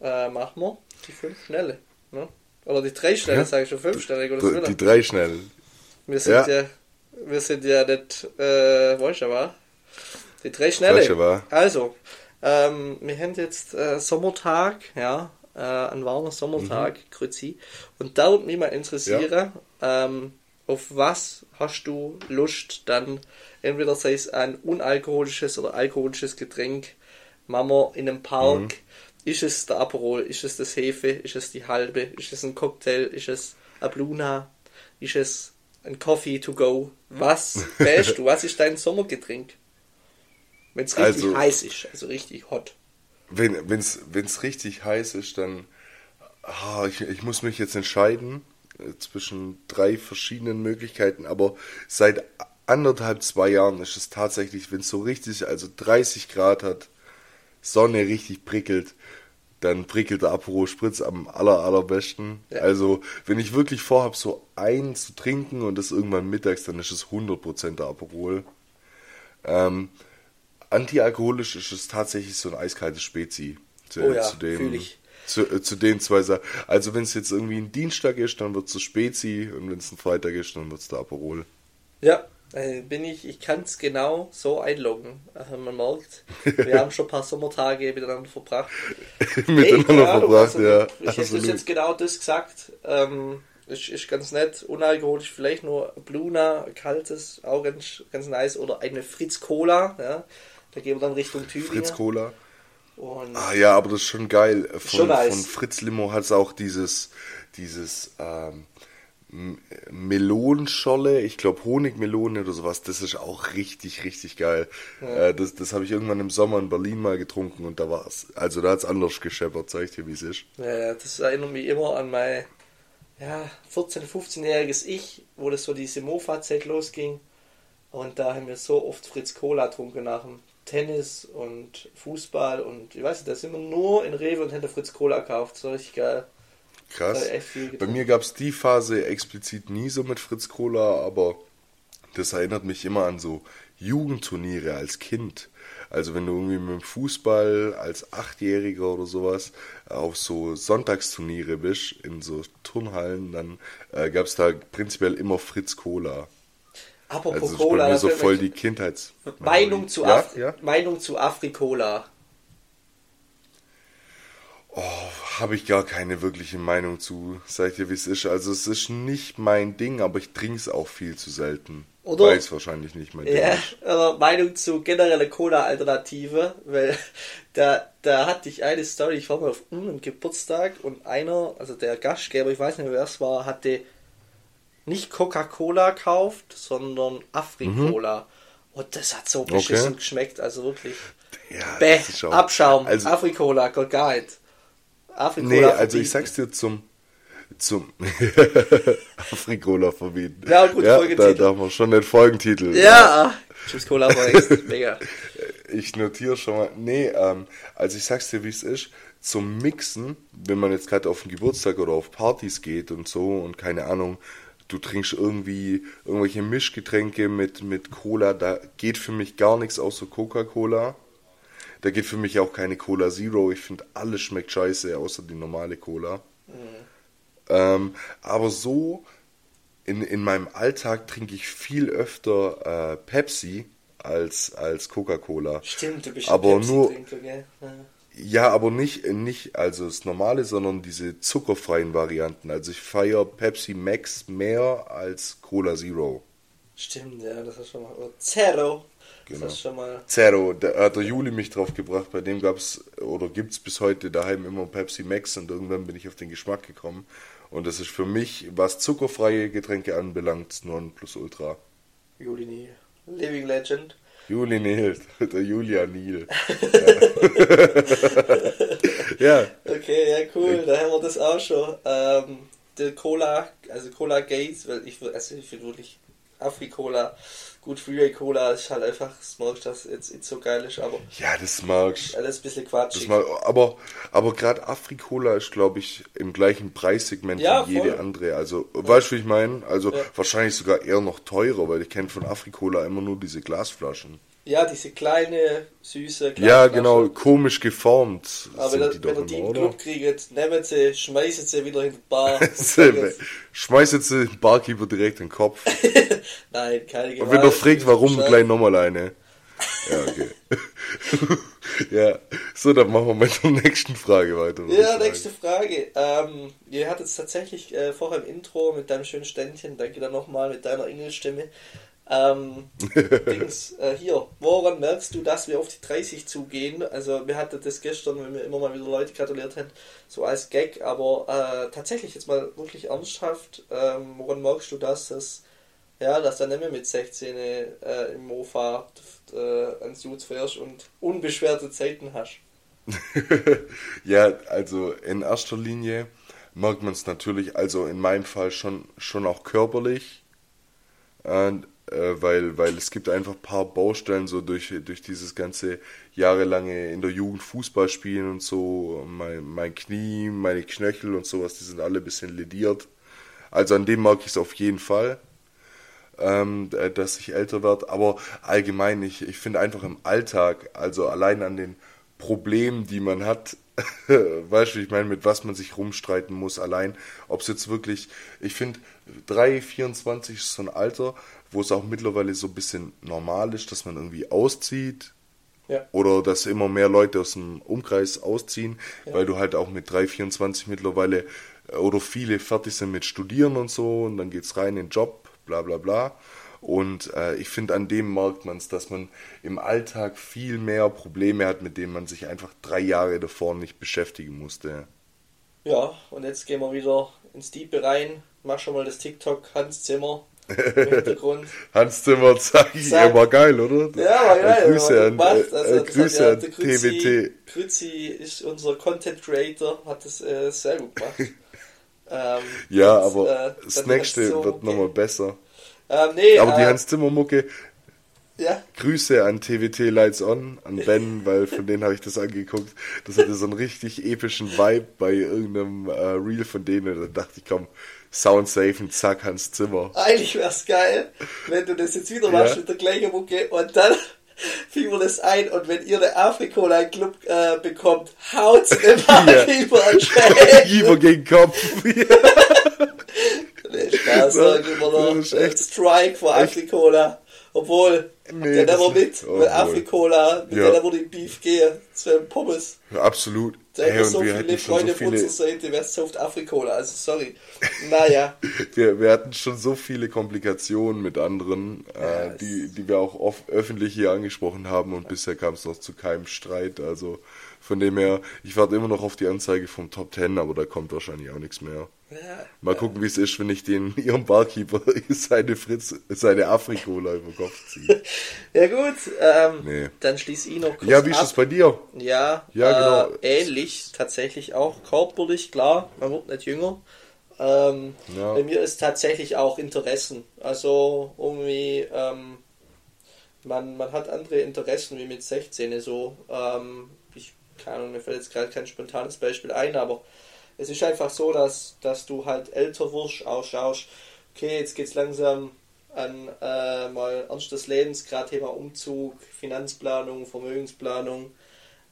äh, machen wir die fünf Schnelle. Ne? Oder die drei Schnelle, Ja. sage ich schon fünf Schnelle. Die, die drei schnell. Wir sind ja, Ja. wir sind ja nicht, äh, weißt du was? Die drei Schnelle. Weißt du was? Also, ähm, wir haben jetzt äh, Sommertag, ja, äh, ein warmer Sommertag, Mhm. Grüezi. Und da würde mich mal interessieren, ähm, auf was hast du Lust, dann entweder sei es ein unalkoholisches oder alkoholisches Getränk, wir in einem Park, Mhm. ist es der Aperol, ist es das Hefe, ist es die halbe, ist es ein Cocktail, ist es ein Bluna, ist es ein Coffee to go, was [LAUGHS] wählst du, was ist dein Sommergetränk? Wenn es richtig Also- heiß ist, also richtig hot. Wenn es richtig heiß ist, dann. Ah, ich, ich muss mich jetzt entscheiden äh, zwischen drei verschiedenen Möglichkeiten, aber seit anderthalb, zwei Jahren ist es tatsächlich, wenn es so richtig, also 30 Grad hat, Sonne richtig prickelt, dann prickelt der Aperol Spritz am aller, allerbesten. Ja. Also, wenn ich wirklich vorhab, so einen zu trinken und das irgendwann mittags, dann ist es 100% der Aperol. Ähm, antialkoholisch ist es tatsächlich so ein eiskaltes Spezi. Zu, Oh ja, zu fühl ich. Zu, äh, zu den zwei Sachen. Also wenn es jetzt irgendwie ein Dienstag ist, dann wird es Spezi und wenn es ein Freitag ist, dann wird es der Aperol. Ja, äh, bin ich, ich kann es genau so einloggen. Also man merkt, wir haben schon ein paar Sommertage miteinander verbracht. [LAUGHS] Miteinander Ahnung, verbracht, also, ja. Ich hätte das absolut. jetzt genau das gesagt. Ähm, ist, ist ganz nett, unalkoholisch, vielleicht nur Bluna, kaltes, auch ganz, ganz nice. Oder eine Fritz Cola, ja. Da gehen wir dann Richtung Tübingen. Fritz Cola. Und Ah ja, aber das ist schon geil. Von, Schon nice. von Fritz Limo hat es auch dieses, dieses ähm, Melonenscholle, ich glaube Honigmelone oder sowas, das ist auch richtig, richtig geil. Äh, das das habe ich irgendwann im Sommer in Berlin mal getrunken und da war es, also da hat es anders gescheppert, zeig ich dir, wie es ist. Ja, das erinnert mich immer an mein ja, 14-, 15-jähriges Ich, wo das so diese Mofa-Zeit losging. Und da haben wir so oft Fritz Cola getrunken nach dem Tennis und Fußball und ich weiß nicht, da sind wir nur in Rewe und da Fritz Cola gekauft. So richtig geil. Krass. Bei mir gab es die Phase explizit nie so mit Fritz Cola, aber das erinnert mich immer an so Jugendturniere als Kind. Also wenn du irgendwie mit dem Fußball als Achtjähriger oder sowas auf so Sonntagsturniere bist, in so Turnhallen, dann äh, gab es da prinzipiell immer Fritz Cola. Apropos Also das ist Cola, bei mir da so voll die Kindheits... Meinung zu, ja, Af ja? Meinung zu Afrikola. Oh, habe ich gar keine wirkliche Meinung zu. Sag ich dir, wie es ist. Also es ist nicht mein Ding, aber ich trinke es auch viel zu selten. Oder- Weil es wahrscheinlich nicht mein Ding Ja, ist. Meinung zu generelle Cola-Alternative, weil [LAUGHS] da, da hatte ich eine Story, ich war mal auf einem Geburtstag und einer, also der Gastgeber, ich weiß nicht mehr wer es war, hatte nicht Coca-Cola gekauft, sondern Afri-Cola. Und das hat so beschissen Okay. geschmeckt, also wirklich. Ja, Bäh, Abschaum, Also, Afri-Cola, Gott nicht. Afri-Cola nee, also ich sag's dir zum zum [LAUGHS] Afrikola verbieten. Ja, gut, da, Folgentitel. da haben wir schon den Folgentitel. Ja, Chips Cola [LAUGHS] mega. Ich notiere schon mal. Nee, ähm, also ich sag's dir, wie es ist. Zum Mixen, wenn man jetzt gerade auf den Geburtstag oder auf Partys geht und so und keine Ahnung, du trinkst irgendwie irgendwelche Mischgetränke mit, mit Cola, da geht für mich gar nichts außer Coca-Cola. Da geht für mich auch keine Cola Zero. Ich finde, alles schmeckt scheiße, außer die normale Cola. Ähm, aber so in, in meinem Alltag trinke ich viel öfter äh, Pepsi als, als Coca-Cola. Stimmt, du bist Aber nur-? Ja. Ja, aber nicht, nicht also das normale, sondern diese zuckerfreien Varianten. Also ich feiere Pepsi Max mehr als Cola Zero. Stimmt, ja, das ist schon mal. Zero. Genau. Das ist schon mal. Zero, da hat der Juli mich drauf gebracht, bei dem gab's oder gibt's bis heute daheim immer Pepsi Max und irgendwann bin ich auf den Geschmack gekommen. Und das ist für mich, was zuckerfreie Getränke anbelangt, nur ein Plus-Ultra. Juli Neal. Living Legend. Juli Neil, der [LAUGHS] Julia Neil. Ja. [LAUGHS] ja, Okay, ja, cool, da haben wir das auch schon. Ähm, der Cola, also Cola Gates, weil ich, also ich finde wirklich Afri-Cola. Gut, Freeway Cola ist halt einfach, das magst das jetzt nicht so geil ist, aber. Ja, das magst Alles ein bisschen quatschig. mag, aber aber gerade Afri-Cola ist, glaube ich, im gleichen Preissegment Ja, wie jede voll. andere. Also, weißt du, wie ich meine? Also, Ja. wahrscheinlich sogar eher noch teurer, weil ich kenne von Afri-Cola immer nur diese Glasflaschen. Ja, diese kleine, süße Ja, Glasflasche. genau, komisch geformt Aber sind wenn, die ihr- die den oder? Club kriegt, nehmt sie, schmeißt sie wieder in die Bar. [LAUGHS] und sagt, Schmeiß jetzt den Barkeeper direkt in den Kopf. [LAUGHS] Nein, keine Gewalt. Und wenn er fragt, warum, gleich nochmal eine. Ja, okay. [LAUGHS] ja, so, dann machen wir mit der nächsten Frage weiter. Ja, nächste Frage. Ähm, ihr hattet es tatsächlich äh, vorher im Intro mit deinem schönen Ständchen, danke dann nochmal mit deiner Engelstimme. Ähm, [LAUGHS] Dings, äh, hier, woran merkst du, dass wir auf die 30 zugehen? Also, wir hatten das gestern, wenn wir immer mal wieder Leute gratuliert haben, so als Gag, aber äh, tatsächlich jetzt mal wirklich ernsthaft, ähm, woran merkst du das, dass, ja, dass du nicht mehr mit 16 äh, im Mofa äh, ans Jutes fährst und unbeschwerte Zeiten hast? [LAUGHS] ja, also in erster Linie merkt man es natürlich, also in meinem Fall schon, schon auch körperlich, äh, äh, weil, weil es gibt einfach ein paar Baustellen so durch, durch dieses ganze jahrelange in der Jugend Fußball spielen und so, mein, mein Knie, meine Knöchel und sowas, die sind alle ein bisschen lediert. Also an dem merke ich es auf jeden Fall, ähm, äh, dass ich älter werde, aber allgemein, ich, ich finde einfach im Alltag, also allein an den Problemen, die man hat, [LAUGHS] weißt du, ich meine, mit was man sich rumstreiten muss, allein, ob es jetzt wirklich, ich finde, 3, 24 ist so ein Alter, wo es auch mittlerweile so ein bisschen normal ist, dass man irgendwie auszieht, Ja. oder dass immer mehr Leute aus dem Umkreis ausziehen, Ja. weil du halt auch mit 3, 24 mittlerweile äh, oder viele fertig sind mit Studieren und so und dann geht's rein in den Job, bla bla bla. Und äh, ich finde, an dem merkt man es, dass man im Alltag viel mehr Probleme hat, mit denen man sich einfach drei Jahre davor nicht beschäftigen musste. Ja, und jetzt gehen wir wieder ins Diepe rein. Mach schon mal das TikTok Hans Zimmer im Hintergrund. [LAUGHS] Hans Zimmer, sag ich, Sag- er war geil, oder? Ja, war geil. Äh, Grüße war an, Also, äh, Grüße an TWT. Grüzi ist unser Content Creator, hat das äh, sehr gut gemacht. [LAUGHS] ähm, Ja, das, aber äh, das nächste du- wird nochmal besser. Ähm, nee, Aber die Hans Zimmer Mucke, ja, Grüße an TWT Lights On, an [LAUGHS] Ben, weil von denen habe ich das angeguckt. Das hatte so einen richtig epischen Vibe bei irgendeinem Reel von denen. Da dachte ich, komm, Sound safe und zack, Hans Zimmer. eigentlich wär's geil, wenn du das jetzt wieder machst Ja. mit der gleichen Mucke und dann [LAUGHS] fiel mir das ein und wenn ihr eine Afrikola Club äh, bekommt, haut [LAUGHS] [LAUGHS] den Ja. Barkeeper an Schäden. Lieber gegen Kopf. Nee, Spaß, Ja, sag immer noch. das ist echt- Strike vor Afrikola. Obwohl, Nee, der never mit, obwohl. mit Afrikola, mit Ja. der never die Beef gehe. Das wäre Pommes. Absolut. Hey, so wir viele hatten schon Freunde so viele, Seite, wer sauft Afrikola, also sorry. Naja, [LAUGHS] wir, wir hatten schon so viele Komplikationen mit anderen, Ja, äh, die, die wir auch oft öffentlich hier angesprochen haben und bisher kam es noch zu keinem Streit. Also von dem her, ich warte immer noch auf die Anzeige vom Top Ten, aber da kommt wahrscheinlich auch nichts mehr. ja, Mal gucken, wie es ist, wenn ich den [LAUGHS] ihrem Barkeeper [LAUGHS] seine Fritz, seine Afrikola über den Kopf ziehe. [LAUGHS] ja gut, ähm, Nee. dann schließ ich noch kurz Ja, wie ist es bei dir? Ja, Ja, äh, genau. ähnlich tatsächlich auch. Körperlich, klar, man wird nicht jünger. Ähm, Ja. Bei mir ist tatsächlich auch Interessen. Also irgendwie, ähm, man, man hat andere Interessen wie mit 16 so. Ähm, keine Ahnung, mir fällt jetzt gerade kein spontanes Beispiel ein, aber es ist einfach so, dass, dass du halt älter wirst, auch schaust, okay, jetzt geht's langsam an äh, mal Ernst des Lebens, gerade Thema Umzug, Finanzplanung, Vermögensplanung.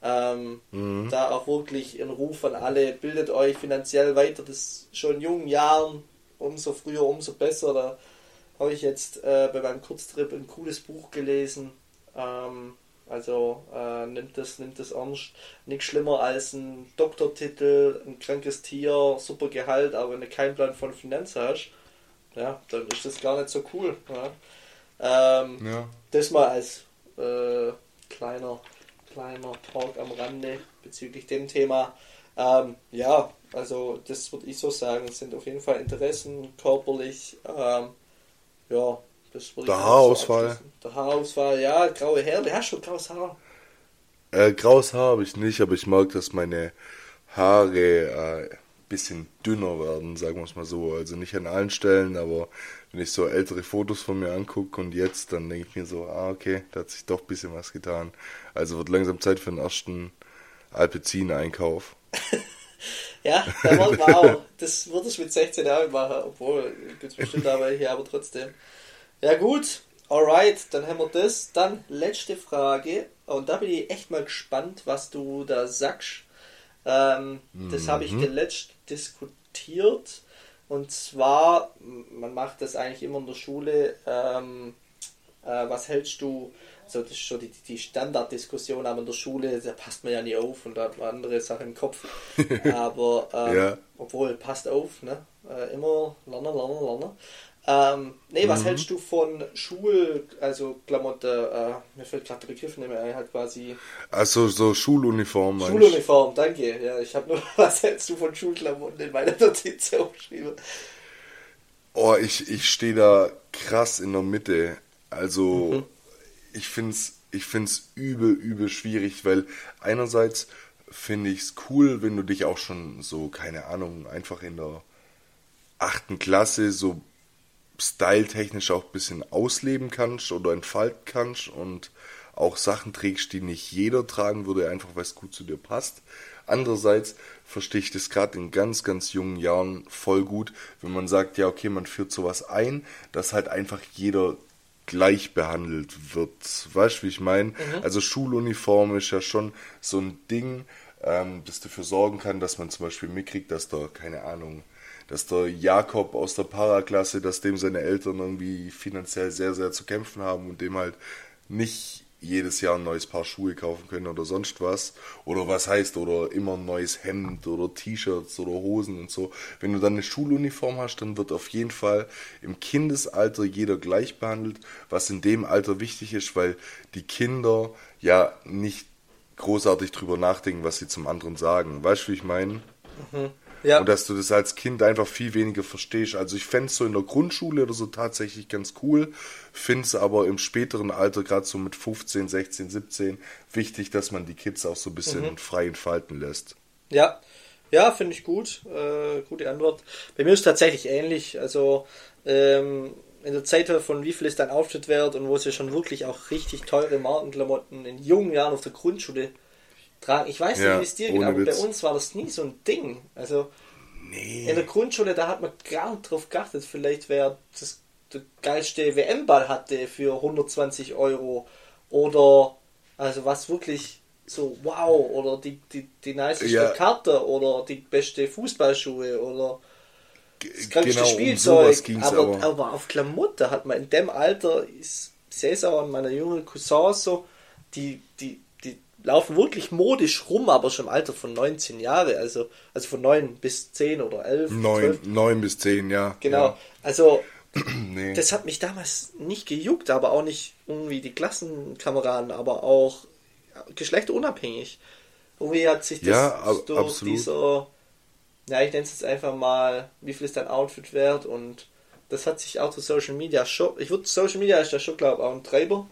Ähm, Da auch wirklich ein Ruf an alle, bildet euch finanziell weiter, das schon in jungen Jahren, umso früher, umso besser. Da habe ich jetzt äh, bei meinem Kurztrip ein cooles Buch gelesen. Ähm, also äh, nimmt das, nimmt das ernst. Nichts schlimmer als ein Doktortitel, ein krankes Tier, super Gehalt, aber wenn du keinen Plan von Finanzen hast, ja, dann ist das gar nicht so cool. Ja. Ähm, Ja. das mal als äh, kleiner, kleiner Talk am Rande bezüglich dem Thema. Ähm, ja, also das würde ich so sagen. Es sind auf jeden Fall Interessen, körperlich. Ähm, ja, das würde Der Haarausfall. abschließen. Der Haarausfall, ja, graue Haare. Du hast schon graues Haar. Äh, graues Haar habe ich nicht, aber ich mag, dass meine Haare äh, bisschen dünner werden, sagen wir es mal so. Also nicht an allen Stellen, aber wenn ich so ältere Fotos von mir angucke und jetzt, dann denke ich mir so, ah, okay, da hat sich doch ein bisschen was getan. Also wird langsam Zeit für den ersten Alpezin-Einkauf. [LAUGHS] ja, da wollen wir auch. Das würde ich mit 16 Jahren machen, obwohl, gibt es bestimmt [LAUGHS] aber hier, aber trotzdem. Ja, gut, alright, dann haben wir das. Dann letzte Frage, und da bin ich echt mal gespannt, was du da sagst. Ähm, mhm. Das habe ich geletzt diskutiert. Und zwar, man macht das eigentlich immer in der Schule. Ähm, äh, was hältst du? So, das ist schon die, die Standarddiskussion, aber in der Schule, da passt man ja nie auf und da hat man andere Sachen im Kopf. [LAUGHS] aber, ähm, ja. obwohl, passt auf, ne? Äh, immer lernen, lernen, lernen. Ähm, nee, was mhm. hältst du von Schul, also Klamotte, äh, mir fällt gerade der Begriff nicht mehr ein, halt quasi. Also so Schuluniform. Schuluniform, danke. Ja, ich habe nur, [LAUGHS] was hältst du von Schulklamotten in meiner Notiz aufgeschrieben? Oh, ich, ich stehe da krass in der Mitte. Also, mhm. ich finde es ich find's übel, übel schwierig, weil einerseits finde ich es cool, wenn du dich auch schon so, keine Ahnung, einfach in der achten Klasse so styletechnisch auch ein bisschen ausleben kannst oder entfalten kannst und auch Sachen trägst, die nicht jeder tragen würde, einfach weil es gut zu dir passt. Andererseits verstehe ich das gerade in ganz, ganz jungen Jahren voll gut, wenn man sagt, ja, okay, man führt sowas ein, dass halt einfach jeder gleich behandelt wird. Weißt du, wie ich meine? Mhm. Also Schuluniform ist ja schon so ein Ding, ähm, das dafür sorgen kann, dass man zum Beispiel mitkriegt, dass da, keine Ahnung, dass der Jakob aus der Paraklasse, dass dem seine Eltern irgendwie finanziell sehr, sehr zu kämpfen haben und dem halt nicht jedes Jahr ein neues Paar Schuhe kaufen können oder sonst was. Oder was heißt, oder immer ein neues Hemd oder T-Shirts oder Hosen und so. Wenn du dann eine Schuluniform hast, dann wird auf jeden Fall im Kindesalter jeder gleich behandelt, was in dem Alter wichtig ist, weil die Kinder ja nicht großartig drüber nachdenken, was sie zum anderen sagen. Weißt du, wie ich meine? Mhm. Ja. Und dass du das als Kind einfach viel weniger verstehst. Also ich fände es so in der Grundschule oder so tatsächlich ganz cool, finde es aber im späteren Alter, gerade so mit 15, 16, 17, wichtig, dass man die Kids auch so ein bisschen mhm. frei entfalten lässt. Ja, ja, finde ich gut. Äh, gute Antwort. Bei mir ist es tatsächlich ähnlich. Also ähm, in der Zeit von wie viel es dein Outfit wert und wo sie schon wirklich auch richtig teure Markenklamotten in jungen Jahren auf der Grundschule tragen. Ich weiß nicht, ja, wie es dir geht, aber Witz. bei uns war das nie so ein Ding. Also nee. in der Grundschule, da hat man gar nicht drauf geachtet. Vielleicht wäre das der geilste WM-Ball hatte für 120 Euro oder also was wirklich so wow oder die, die, die nice ja. Karte oder die beste Fußballschuhe oder das geilste genau, Spielzeug. Um aber, aber. aber auf Klamotte hat man in dem Alter, ist Cäsar und meine jungen Cousins so, die, die, laufen wirklich modisch rum, aber schon im Alter von 19 Jahre, also, also von 9 bis 10 oder 11. 9, 9 bis 10, ja. Genau, ja. also [CLEARS THROAT] nee. das hat mich damals nicht gejuckt, aber auch nicht irgendwie die Klassenkameraden, aber auch geschlechterunabhängig. Irgendwie hat sich das ja, ab, durch absolut. dieser, ja, ich nenne es jetzt einfach mal, wie viel ist dein Outfit wert und das hat sich auch zu Social Media schon, ich würde Social Media ist da schon, glaube ich, auch ein Treiber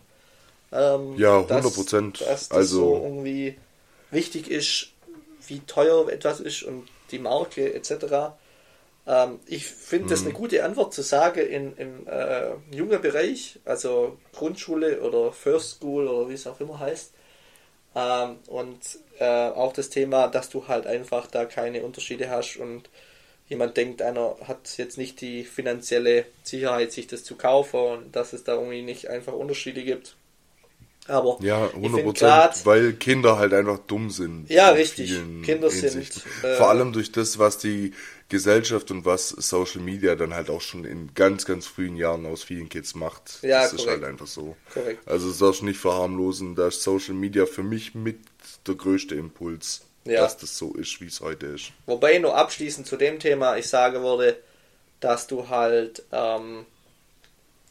ähm, ja, 100 Prozent. Dass, dass also so irgendwie wichtig ist, wie teuer etwas ist und die Marke etc. Ähm, ich finde das eine mhm. gute Antwort zu sagen in, im äh, jungen Bereich, also Grundschule oder First School oder wie es auch immer heißt. Ähm, und äh, auch das Thema, dass du halt einfach da keine Unterschiede hast und jemand denkt, einer hat jetzt nicht die finanzielle Sicherheit, sich das zu kaufen und dass es da irgendwie nicht einfach Unterschiede gibt. Aber ja, 100 Prozent, weil Kinder halt einfach dumm sind. Ja, richtig. Kinder Hinsichten. sind. Äh, Vor allem durch das, was die Gesellschaft und was Social Media dann halt auch schon in ganz, ganz frühen Jahren aus vielen Kids macht. Ja, das korrekt. ist halt einfach so. Korrekt. Also das darfst du nicht verharmlosen, da ist Social Media für mich mit der größte Impuls, ja. dass das so ist, wie es heute ist. Wobei nur abschließend zu dem Thema ich sage würde, dass du halt ähm,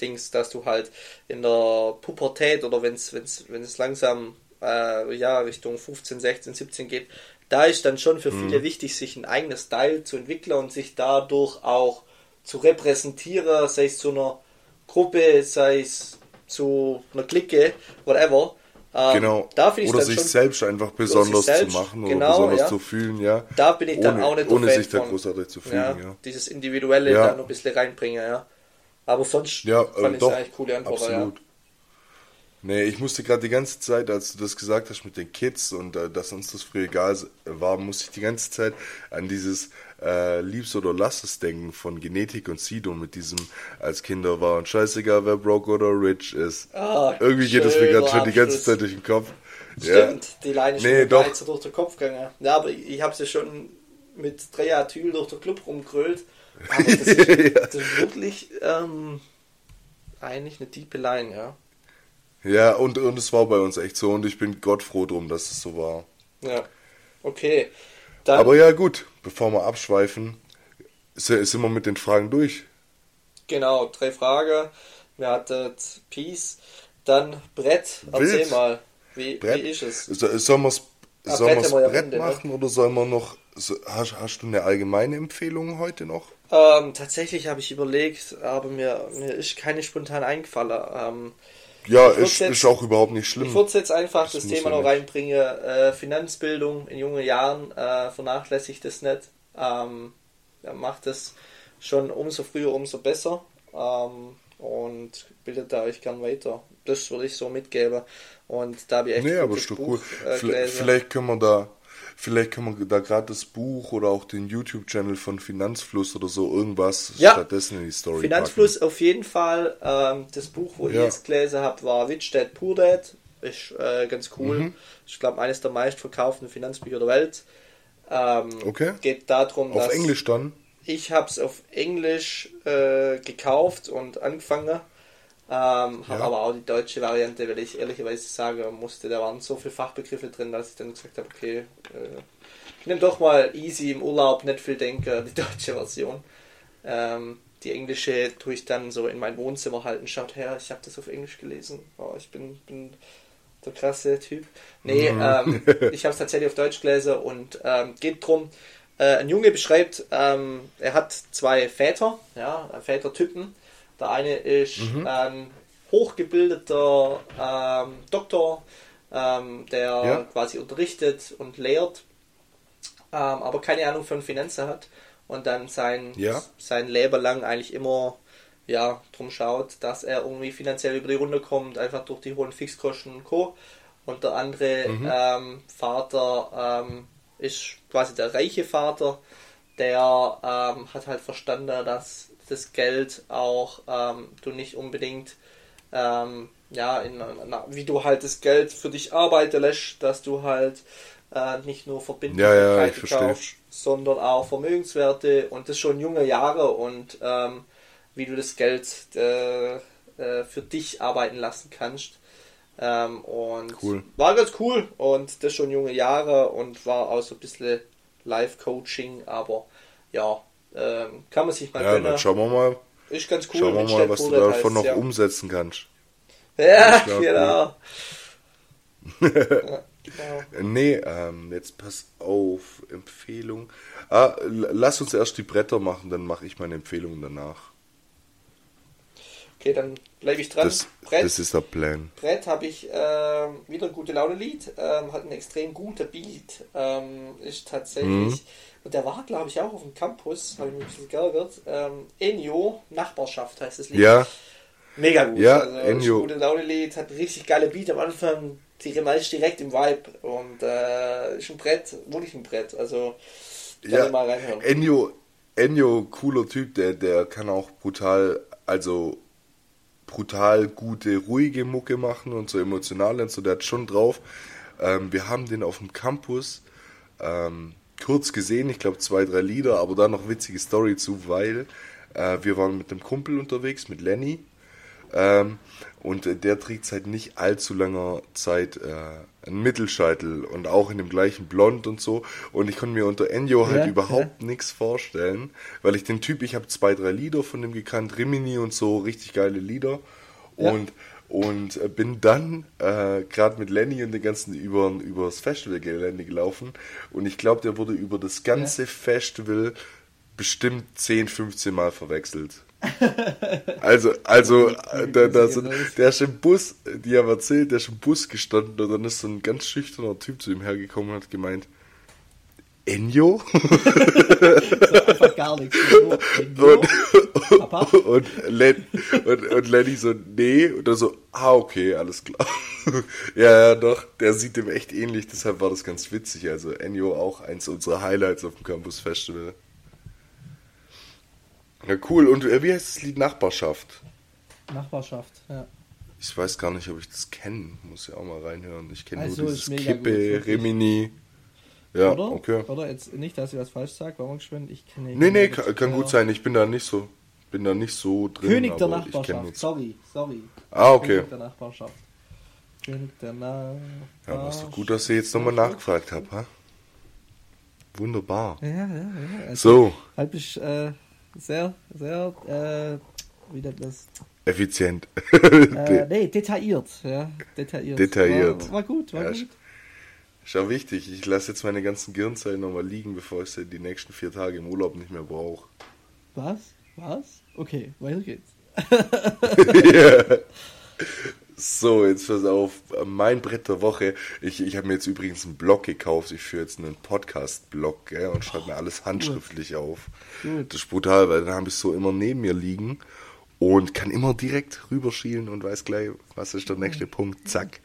Dings, dass du halt in der Pubertät oder wenn es wenn es langsam äh, ja Richtung 15, 16, 17 geht, da ist dann schon für viele mhm. wichtig, sich ein eigenes Style zu entwickeln und sich dadurch auch zu repräsentieren, sei es zu einer Gruppe, sei es zu einer Clique, whatever. Ähm, Genau. Da finde ich oder dann sich schon, selbst einfach besonders selbst, zu machen oder genau, besonders ja. zu fühlen, ja. da bin ich dann ohne, auch nicht ohne sich da großartig zu fühlen, ja, ja. Dieses Individuelle Ja. da noch ein bisschen reinbringen, ja. Aber sonst Ja, fand äh, ich doch, eigentlich coole Antwort, ja. absolut. Nee, ich musste gerade die ganze Zeit, als du das gesagt hast mit den Kids und äh, dass uns das früher egal war, musste ich die ganze Zeit an dieses äh, Liebs oder lass es denken von Genetik und Sido mit diesem als Kinder war und scheißegal wer broke oder rich ist. Ah, Irgendwie geht es mir gerade schon die ganze. Zeit durch den Kopf. Stimmt, die Leine ist Nee, schon doch. durch den Kopf gegangen. Ja, aber ich, ich habe ja schon mit Dreatyl durch den Club rumgrölt. Aber das [LAUGHS] ist, das ist wirklich ähm, eigentlich eine tiefe Line, ja. Ja, und, und es war bei uns echt so und ich bin Gott froh drum, dass es so war. Ja. Okay. Dann, Aber ja, gut, bevor wir abschweifen, si- sind wir mit den Fragen durch. genau, drei Fragen. Wir hatten Peace, dann Brett. Erzähl Wild. mal, wie, Brett? wie ist es? So, sollen wir Ah, Brett wir am Brett Ende, ne? machen oder sollen wir noch. So, hast, hast du eine allgemeine Empfehlung heute noch? Ähm, tatsächlich habe ich überlegt, aber mir, mir ist keine spontan eingefallen. Ähm, Ja, Ich ist, jetzt- ist auch überhaupt nicht Ich schlimm. würde jetzt einfach das, Das Thema ja noch reinbringen. Äh, Finanzbildung in jungen Jahren äh, vernachlässigt das nicht. Ähm, macht es schon umso früher, umso besser. Ähm, und bildet da euch gern weiter. Das würde ich so mitgeben. Und da habe ich echt Nee, ein aber Buch, cool. äh, vielleicht, vielleicht können wir da. Vielleicht können wir da gerade das Buch oder auch den YouTube-Channel von Finanzfluss oder so irgendwas Ja. stattdessen in die Story Finanzfluss auf jeden Fall. Ähm, das Buch, wo Ja. ich jetzt gelesen habe, war Rich Dad Poor Dad. Ist äh, ganz cool. Mhm. Ich glaube, eines der meistverkauften Finanzbücher der Welt. Ähm, Okay. Geht darum, packen. Auf dass Englisch dann? ich habe es auf Englisch äh, gekauft und angefangen. Ähm, habe Ja. aber auch die deutsche Variante, weil ich ehrlicherweise sagen musste, da waren so viele Fachbegriffe drin, dass ich dann gesagt habe, okay, äh, ich nehme doch mal easy im Urlaub, nicht viel denke, die deutsche Version. Ähm, die englische tue ich dann so in mein Wohnzimmer halten. Schaut her, ich habe das auf Englisch gelesen. Oh, ich bin, bin der krasse Typ. Nee, ähm, [LAUGHS] ich habe es tatsächlich auf Deutsch gelesen und ähm, geht drum. Äh, ein Junge beschreibt, ähm, er hat zwei Väter, ja, Vätertypen. Der eine ist ein hochgebildeter ähm, Doktor, ähm, der Ja. quasi unterrichtet und lehrt, ähm, aber keine Ahnung von Finanzen hat und dann sein, Ja. sein Leben lang eigentlich immer ja, drum schaut, dass er irgendwie finanziell über die Runde kommt, einfach durch die hohen Fixkosten und Co. Und der andere Mhm. ähm, Vater ähm, ist quasi der reiche Vater, der ähm, hat halt verstanden, dass das Geld auch ähm, du nicht unbedingt ähm, ja, in, na, wie du halt das Geld für dich arbeiten lässt, dass du halt äh, nicht nur Ja, ja, Verbindlichkeiten ich verstehe. kaufst, sondern auch Vermögenswerte und das schon junge Jahre und ähm, wie du das Geld äh, äh, für dich arbeiten lassen kannst. Ähm, und Cool. war ganz cool und das schon junge Jahre und war auch so ein bisschen Live-Coaching, aber ja, ähm, kann man sich mal Ja, gönnen. dann schauen wir mal, Ist ganz cool. schauen wir mal was du davon noch ja. umsetzen kannst. Ja, genau. ja, genau. [LAUGHS] Nee, ähm, jetzt pass auf, Empfehlung. Ah, lass uns erst die Bretter machen, dann mache ich meine Empfehlung danach. Okay, dann bleibe ich dran. Das, Brett, das ist der Plan. Brett habe ich ähm, wieder ein gute Laune-Lied, ähm, hat einen extrem guter Beat, ähm, ist tatsächlich, Mhm. Und der war glaube ich auch auf dem Campus, habe ich mich ein bisschen geärgert, ähm, Enyo, Nachbarschaft heißt das Lied. Ja, Mega gut. Ja, also, ein gute Laune-Lied, hat richtig geile Beat am Anfang, die ist direkt im Vibe. Und äh, ist ein Brett, wirklich ein Brett, also gerne Ja, mal reinhören. Ennio, Ennio, cooler Typ, der, der kann auch brutal, also brutal gute, ruhige Mucke machen und so emotional und so, der hat schon drauf. Ähm, wir haben den auf dem Campus. Ähm, kurz gesehen, ich glaube zwei, drei Lieder, aber da noch witzige Story zu, weil äh, wir waren mit einem Kumpel unterwegs, mit Lenny. Ähm, und äh, der trägt seit nicht allzu langer Zeit äh, einen Mittelscheitel und auch in dem gleichen Blond und so. Und ich konnte mir unter Ennio halt Ja, überhaupt nichts vorstellen, weil ich den Typ, ich habe zwei, drei Lieder von dem gekannt, Rimini und so, richtig geile Lieder. Ja. Und und äh, bin dann äh, gerade mit Lenny und den ganzen über übers Festivalgelände gelaufen. Und ich glaube, der wurde über das ganze Festival bestimmt 10, 15 Mal verwechselt. [LAUGHS] Also, also, [LAUGHS] da, da, so, der ist im Bus, die haben erzählt, der ist im Bus gestanden und dann ist so ein ganz schüchterner Typ zu ihm hergekommen und hat gemeint, Enyo? [LAUGHS] so einfach gar nichts. Enyo? Und, [LAUGHS] und, Len, und, und Lenny so, nee, und dann so, ah, okay, alles klar. [LAUGHS] ja, ja, doch, der sieht dem echt ähnlich, deshalb war das ganz witzig. Also Enyo auch eins unserer Highlights auf dem Campus Festival. Ja, cool. Und äh, wie heißt das Lied Nachbarschaft? Nachbarschaft, ja. Ich weiß gar nicht, ob ich das kenne. Muss ja auch mal reinhören. Ich kenne also, nur dieses Kippe, gut, Rimini. Ja, oder? okay. Oder jetzt nicht, dass ich was falsch sage, warum? Ich kenne Nee, nee, kann, kann gut sein. Ich bin da nicht so, bin da nicht so drin. König der Nachbarschaft, sorry, sorry. Ah, okay. König der Nachbarschaft. König der Nachbarschaft. Ja, aber ist doch gut, dass ihr jetzt nochmal nachgefragt habt, ha? Wunderbar. Ja, ja, ja. Also, so. Halt ich, äh, sehr, sehr, äh, wie nennt das? Effizient. äh, [LAUGHS] nee, detailliert, ja, detailliert. Detailliert. War, war gut, war ja, gut. Ist auch wichtig. Ich lasse jetzt meine ganzen Gehirnzellen nochmal liegen, bevor ich sie die nächsten vier Tage im Urlaub nicht mehr brauche. Was? Was? Okay, weiter geht's. [LAUGHS] So, jetzt pass auf, mein Brett der Woche. Ich, ich habe mir jetzt übrigens einen Blog gekauft. Ich führe jetzt einen Podcast-Blog und schreibe mir alles handschriftlich gut. auf. Gut. Das ist brutal, weil dann habe ich so immer neben mir liegen und kann immer direkt rüberschielen und weiß gleich, was ist der nächste Punkt. Zack.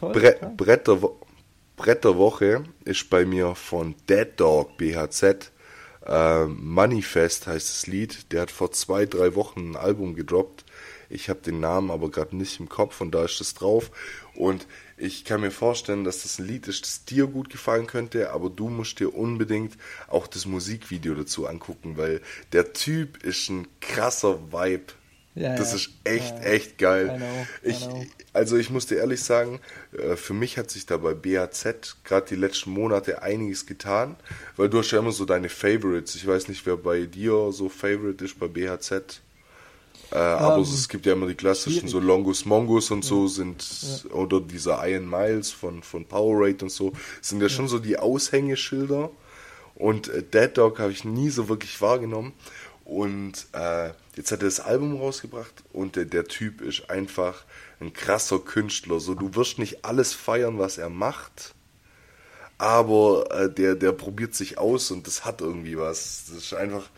Toll, Bre toll. Brett, der Brett Woche ist bei mir von Dead Dog BHZ. Äh, Manifest heißt das Lied. Der hat vor zwei, drei Wochen ein Album gedroppt ich habe den Namen aber gerade nicht im Kopf und da ist das drauf. Und ich kann mir vorstellen, dass das ein Lied ist, das dir gut gefallen könnte, aber du musst dir unbedingt auch das Musikvideo dazu angucken, weil der Typ ist ein krasser Vibe. Ja, das ja. ist echt, ja, echt geil. I know, I know. also ich muss dir ehrlich sagen, äh, für mich hat sich da bei BAZ gerade die letzten Monate einiges getan, weil du hast ja immer so deine Favorites. Ich weiß nicht, wer bei dir so Favorite ist bei BHZ. Äh, aber um, ähm, es gibt ja immer die klassischen, so Longus Mongus und so sind, oder diese Iron Miles von, von Powerade und so, sind ja, ja. schon so die Aushängeschilder. Und äh, Dead Dog habe ich nie so wirklich wahrgenommen. Und äh, jetzt hat er das Album rausgebracht und der, der Typ ist einfach ein krasser Künstler. So, du wirst nicht alles feiern, was er macht, aber äh, der, der probiert sich aus und das hat irgendwie was. Das ist einfach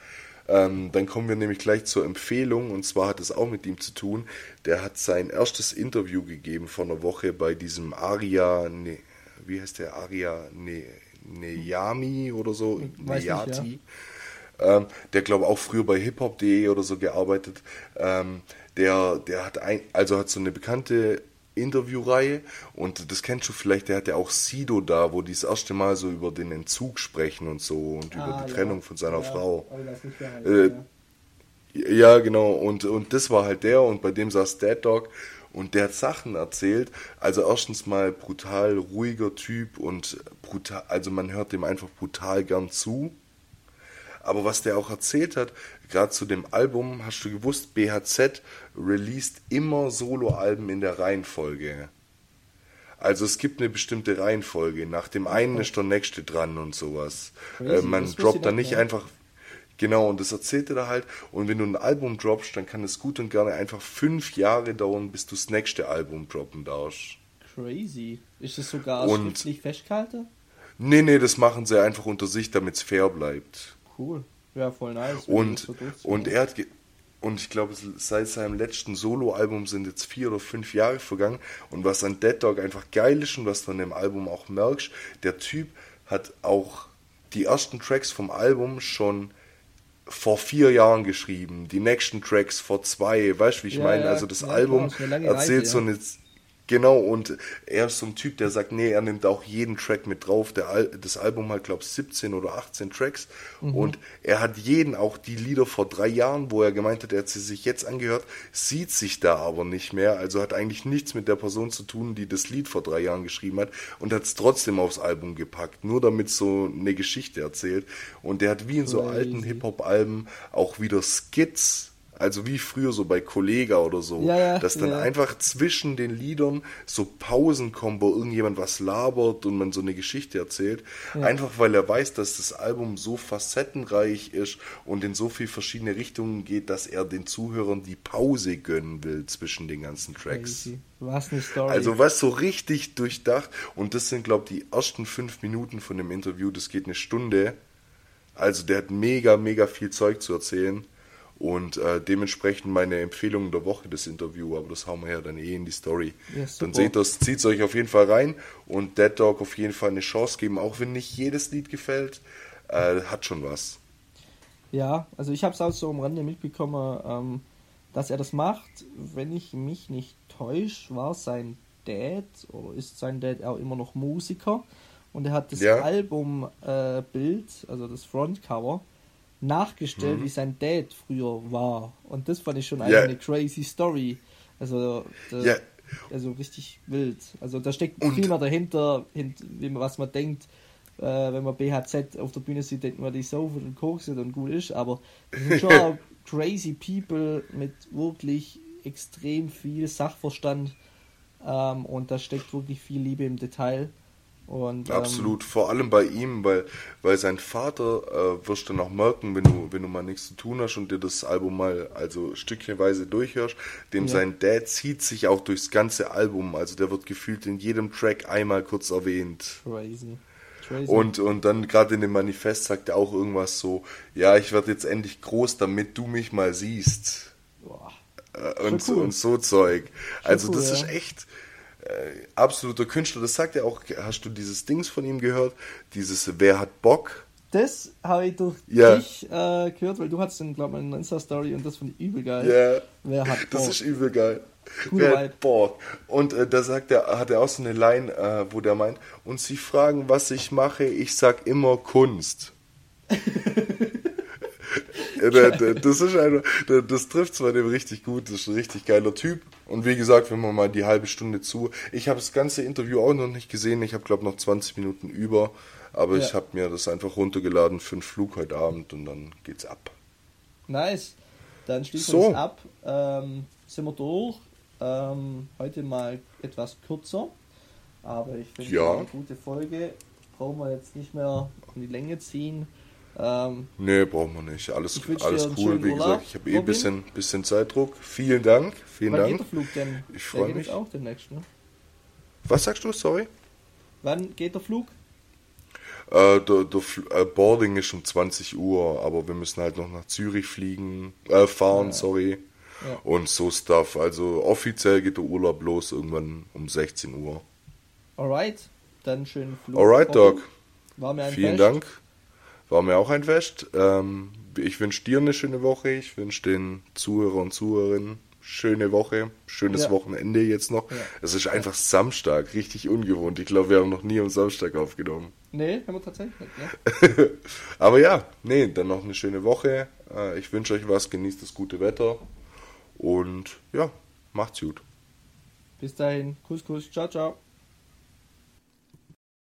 ähm, dann kommen wir nämlich gleich zur Empfehlung und zwar hat es auch mit ihm zu tun. Der hat sein erstes Interview gegeben vor einer Woche bei diesem Aria, ne, wie heißt der Aria ne, Neyami oder so, Neyati. Ja. Ähm, der glaube auch früher bei hiphop.de oder so gearbeitet. Ähm, der, der hat ein, also hat so eine bekannte Interviewreihe und das kennst du vielleicht, der hat ja auch Sido da, wo die das erste Mal so über den Entzug sprechen und so und ah, über die ja. Trennung von seiner ja, Frau. Halt, äh, ja. ja. genau, und, und das war halt der und bei dem saß Dead Dog und der hat Sachen erzählt. Also erstens mal brutal ruhiger Typ und brutal, also man hört dem einfach brutal gern zu. Aber was der auch erzählt hat, gerade zu dem Album, hast du gewusst, BHZ released immer Soloalben in der Reihenfolge. Also es gibt eine bestimmte Reihenfolge. Nach dem einen ist der nächste dran und sowas. Äh, man droppt dann nicht mehr. einfach. Genau, und das erzählt er da halt. Und wenn du ein Album droppst, dann kann es gut und gerne einfach fünf Jahre dauern, bis du das nächste Album droppen darfst. Crazy. Ist das sogar und, schriftlich festgehalten? Nee, nee, das machen sie einfach unter sich, damit es fair bleibt. Cool. Ja, voll nice. Und, und er hat, und ich glaube, seit seinem letzten Soloalbum sind jetzt vier oder fünf Jahre vergangen. Und was an Dead Dog einfach geil ist und was du an dem Album auch merkst, der Typ hat auch die ersten Tracks vom Album schon vor vier Jahren geschrieben, die nächsten Tracks vor zwei, weißt du, wie ich ja, meine? Also das ja, Album erzählt Reise, so eine Genau, und er ist so ein Typ, der sagt, nee, er nimmt auch jeden Track mit drauf. Der Al das Album hat, glaube ich, 17 oder 18 Tracks. Mhm. Und er hat jeden, auch die Lieder vor drei Jahren, wo er gemeint hat, er hat sie sich jetzt angehört, sieht sich da aber nicht mehr. Also hat eigentlich nichts mit der Person zu tun, die das Lied vor drei Jahren geschrieben hat und hat es trotzdem aufs Album gepackt. Nur damit so eine Geschichte erzählt. Und der hat wie in so alten Hip-Hop-Alben auch wieder Skits Also wie früher so bei Kollega oder so. Ja, ja, dass dann ja. einfach zwischen den Liedern so Pausen kommen, wo irgendjemand was labert und man so eine Geschichte erzählt. Einfach weil er weiß, dass das Album so facettenreich ist und in so viele verschiedene Richtungen geht, dass er den Zuhörern die Pause gönnen will zwischen den ganzen Tracks. Crazy. Was eine Story. Also was so richtig durchdacht. Und das sind, glaube ich, die ersten fünf Minuten von dem Interview. Das geht eine Stunde. Also der hat mega, mega viel Zeug zu erzählen. Und äh, dementsprechend meine Empfehlung der Woche, das Interview. Aber das hauen wir ja dann eh in die Story. Ja, dann seht das, zieht es euch auf jeden Fall rein. Und Dead Dog auf jeden Fall eine Chance geben. Auch wenn nicht jedes Lied gefällt. Äh, hat schon was. Ja, also ich habe es auch so am Rande mitbekommen, ähm, dass er das macht. Wenn ich mich nicht täusche, war sein Dad oder ist sein Dad auch immer noch Musiker und er hat das Ja. Albumbild, äh, also das Frontcover, nachgestellt, wie sein Dad früher war. Und das fand ich schon Mhm. Ja. eine crazy Story. Also, da, Ja. also richtig wild. Also da steckt Und- viel mehr dahinter, hint, wie man, was man denkt. Äh, wenn man BHZ auf der Bühne sieht, denkt man, die saufen und koksen und gut ist. Aber das sind schon [LAUGHS] crazy people mit wirklich extrem viel Sachverstand. Ähm, und da steckt wirklich viel Liebe im Detail. Und, ähm, Absolut, vor allem bei ihm, weil, weil sein Vater, äh, wirst du noch merken, wenn du, wenn du mal nichts zu tun hast und dir das Album mal also stückchenweise durchhörst, dem Ja. sein Dad zieht sich auch durchs ganze Album, also der wird gefühlt in jedem Track einmal kurz erwähnt. Crazy. Crazy. Und, und dann gerade in dem Manifest sagt er auch irgendwas so, ja, ich werde jetzt endlich groß, damit du mich mal siehst. Boah. Äh, Schon und, so, cool. und so Zeug. Also cool, das ist ja. echt äh, absoluter Künstler. Das sagt er auch, hast du dieses Dings von ihm gehört? Dieses Wer hat Bock? Das habe ich durch Ja. dich äh, gehört, weil du hattest dann, glaube ich, eine Insta-Story und das fand ich übel geil. Ja, Wer hat das Bock? ist übel geil. Cooler Wer hat Bock? Und äh, da sagt er, hat er auch so eine Line, äh, wo der meint, und sie fragen, was ich mache, ich sag immer Kunst. [LAUGHS] Der, das ist einfach, das trifft zwar dem richtig gut, das ist ein richtig geiler Typ. Und wie gesagt, wenn man mal die halbe Stunde zu, ich habe das ganze Interview auch noch nicht gesehen, ich habe glaube noch 20 Minuten über, aber Ja. ich habe mir das einfach runtergeladen für den Flug heute Abend und dann geht's ab. Nice. Dann schließen So. wir das ab. Ähm, sind wir durch. Ähm, heute mal etwas kürzer. Aber ich finde, Ja. eine gute Folge. Brauchen wir jetzt nicht mehr in die Länge ziehen. Ähm, Nee, brauchen wir nicht. Alles, alles cool. Wie Urlaub, gesagt, ich habe eh ein bisschen, bisschen Zeitdruck. Vielen Dank. Vielen wann geht Dank. der Flug denn? Ich Der freu geht mich. auch demnächst, ne? Was sagst du? Sorry? Wann geht der Flug? Äh, der, der Fl- äh, Boarding ist um 20 Uhr, aber wir müssen halt noch nach Zürich fliegen, äh, fahren, sorry. Ja. Und so Stuff. Also offiziell geht der Urlaub los irgendwann um 16 Uhr. Alright. Dann schönen Flug. Alright. Doc. War mir ein Vielen Fest. Dank. War mir auch ein Fest. Ähm, ich wünsche dir eine schöne Woche. Ich wünsche den Zuhörer und Zuhörerinnen schöne Woche. Schönes Ja. Wochenende jetzt noch. Ja. Es ist einfach Samstag. Richtig ungewohnt. Ich glaube, wir haben noch nie am Samstag aufgenommen. Nee, haben wir tatsächlich nicht, ne? [LAUGHS] Aber ja, nee, dann noch eine schöne Woche. Äh, Ich wünsche euch was. Genießt das gute Wetter. Und ja, macht's gut. Bis dahin. Kuss, Kuss. Ciao, ciao.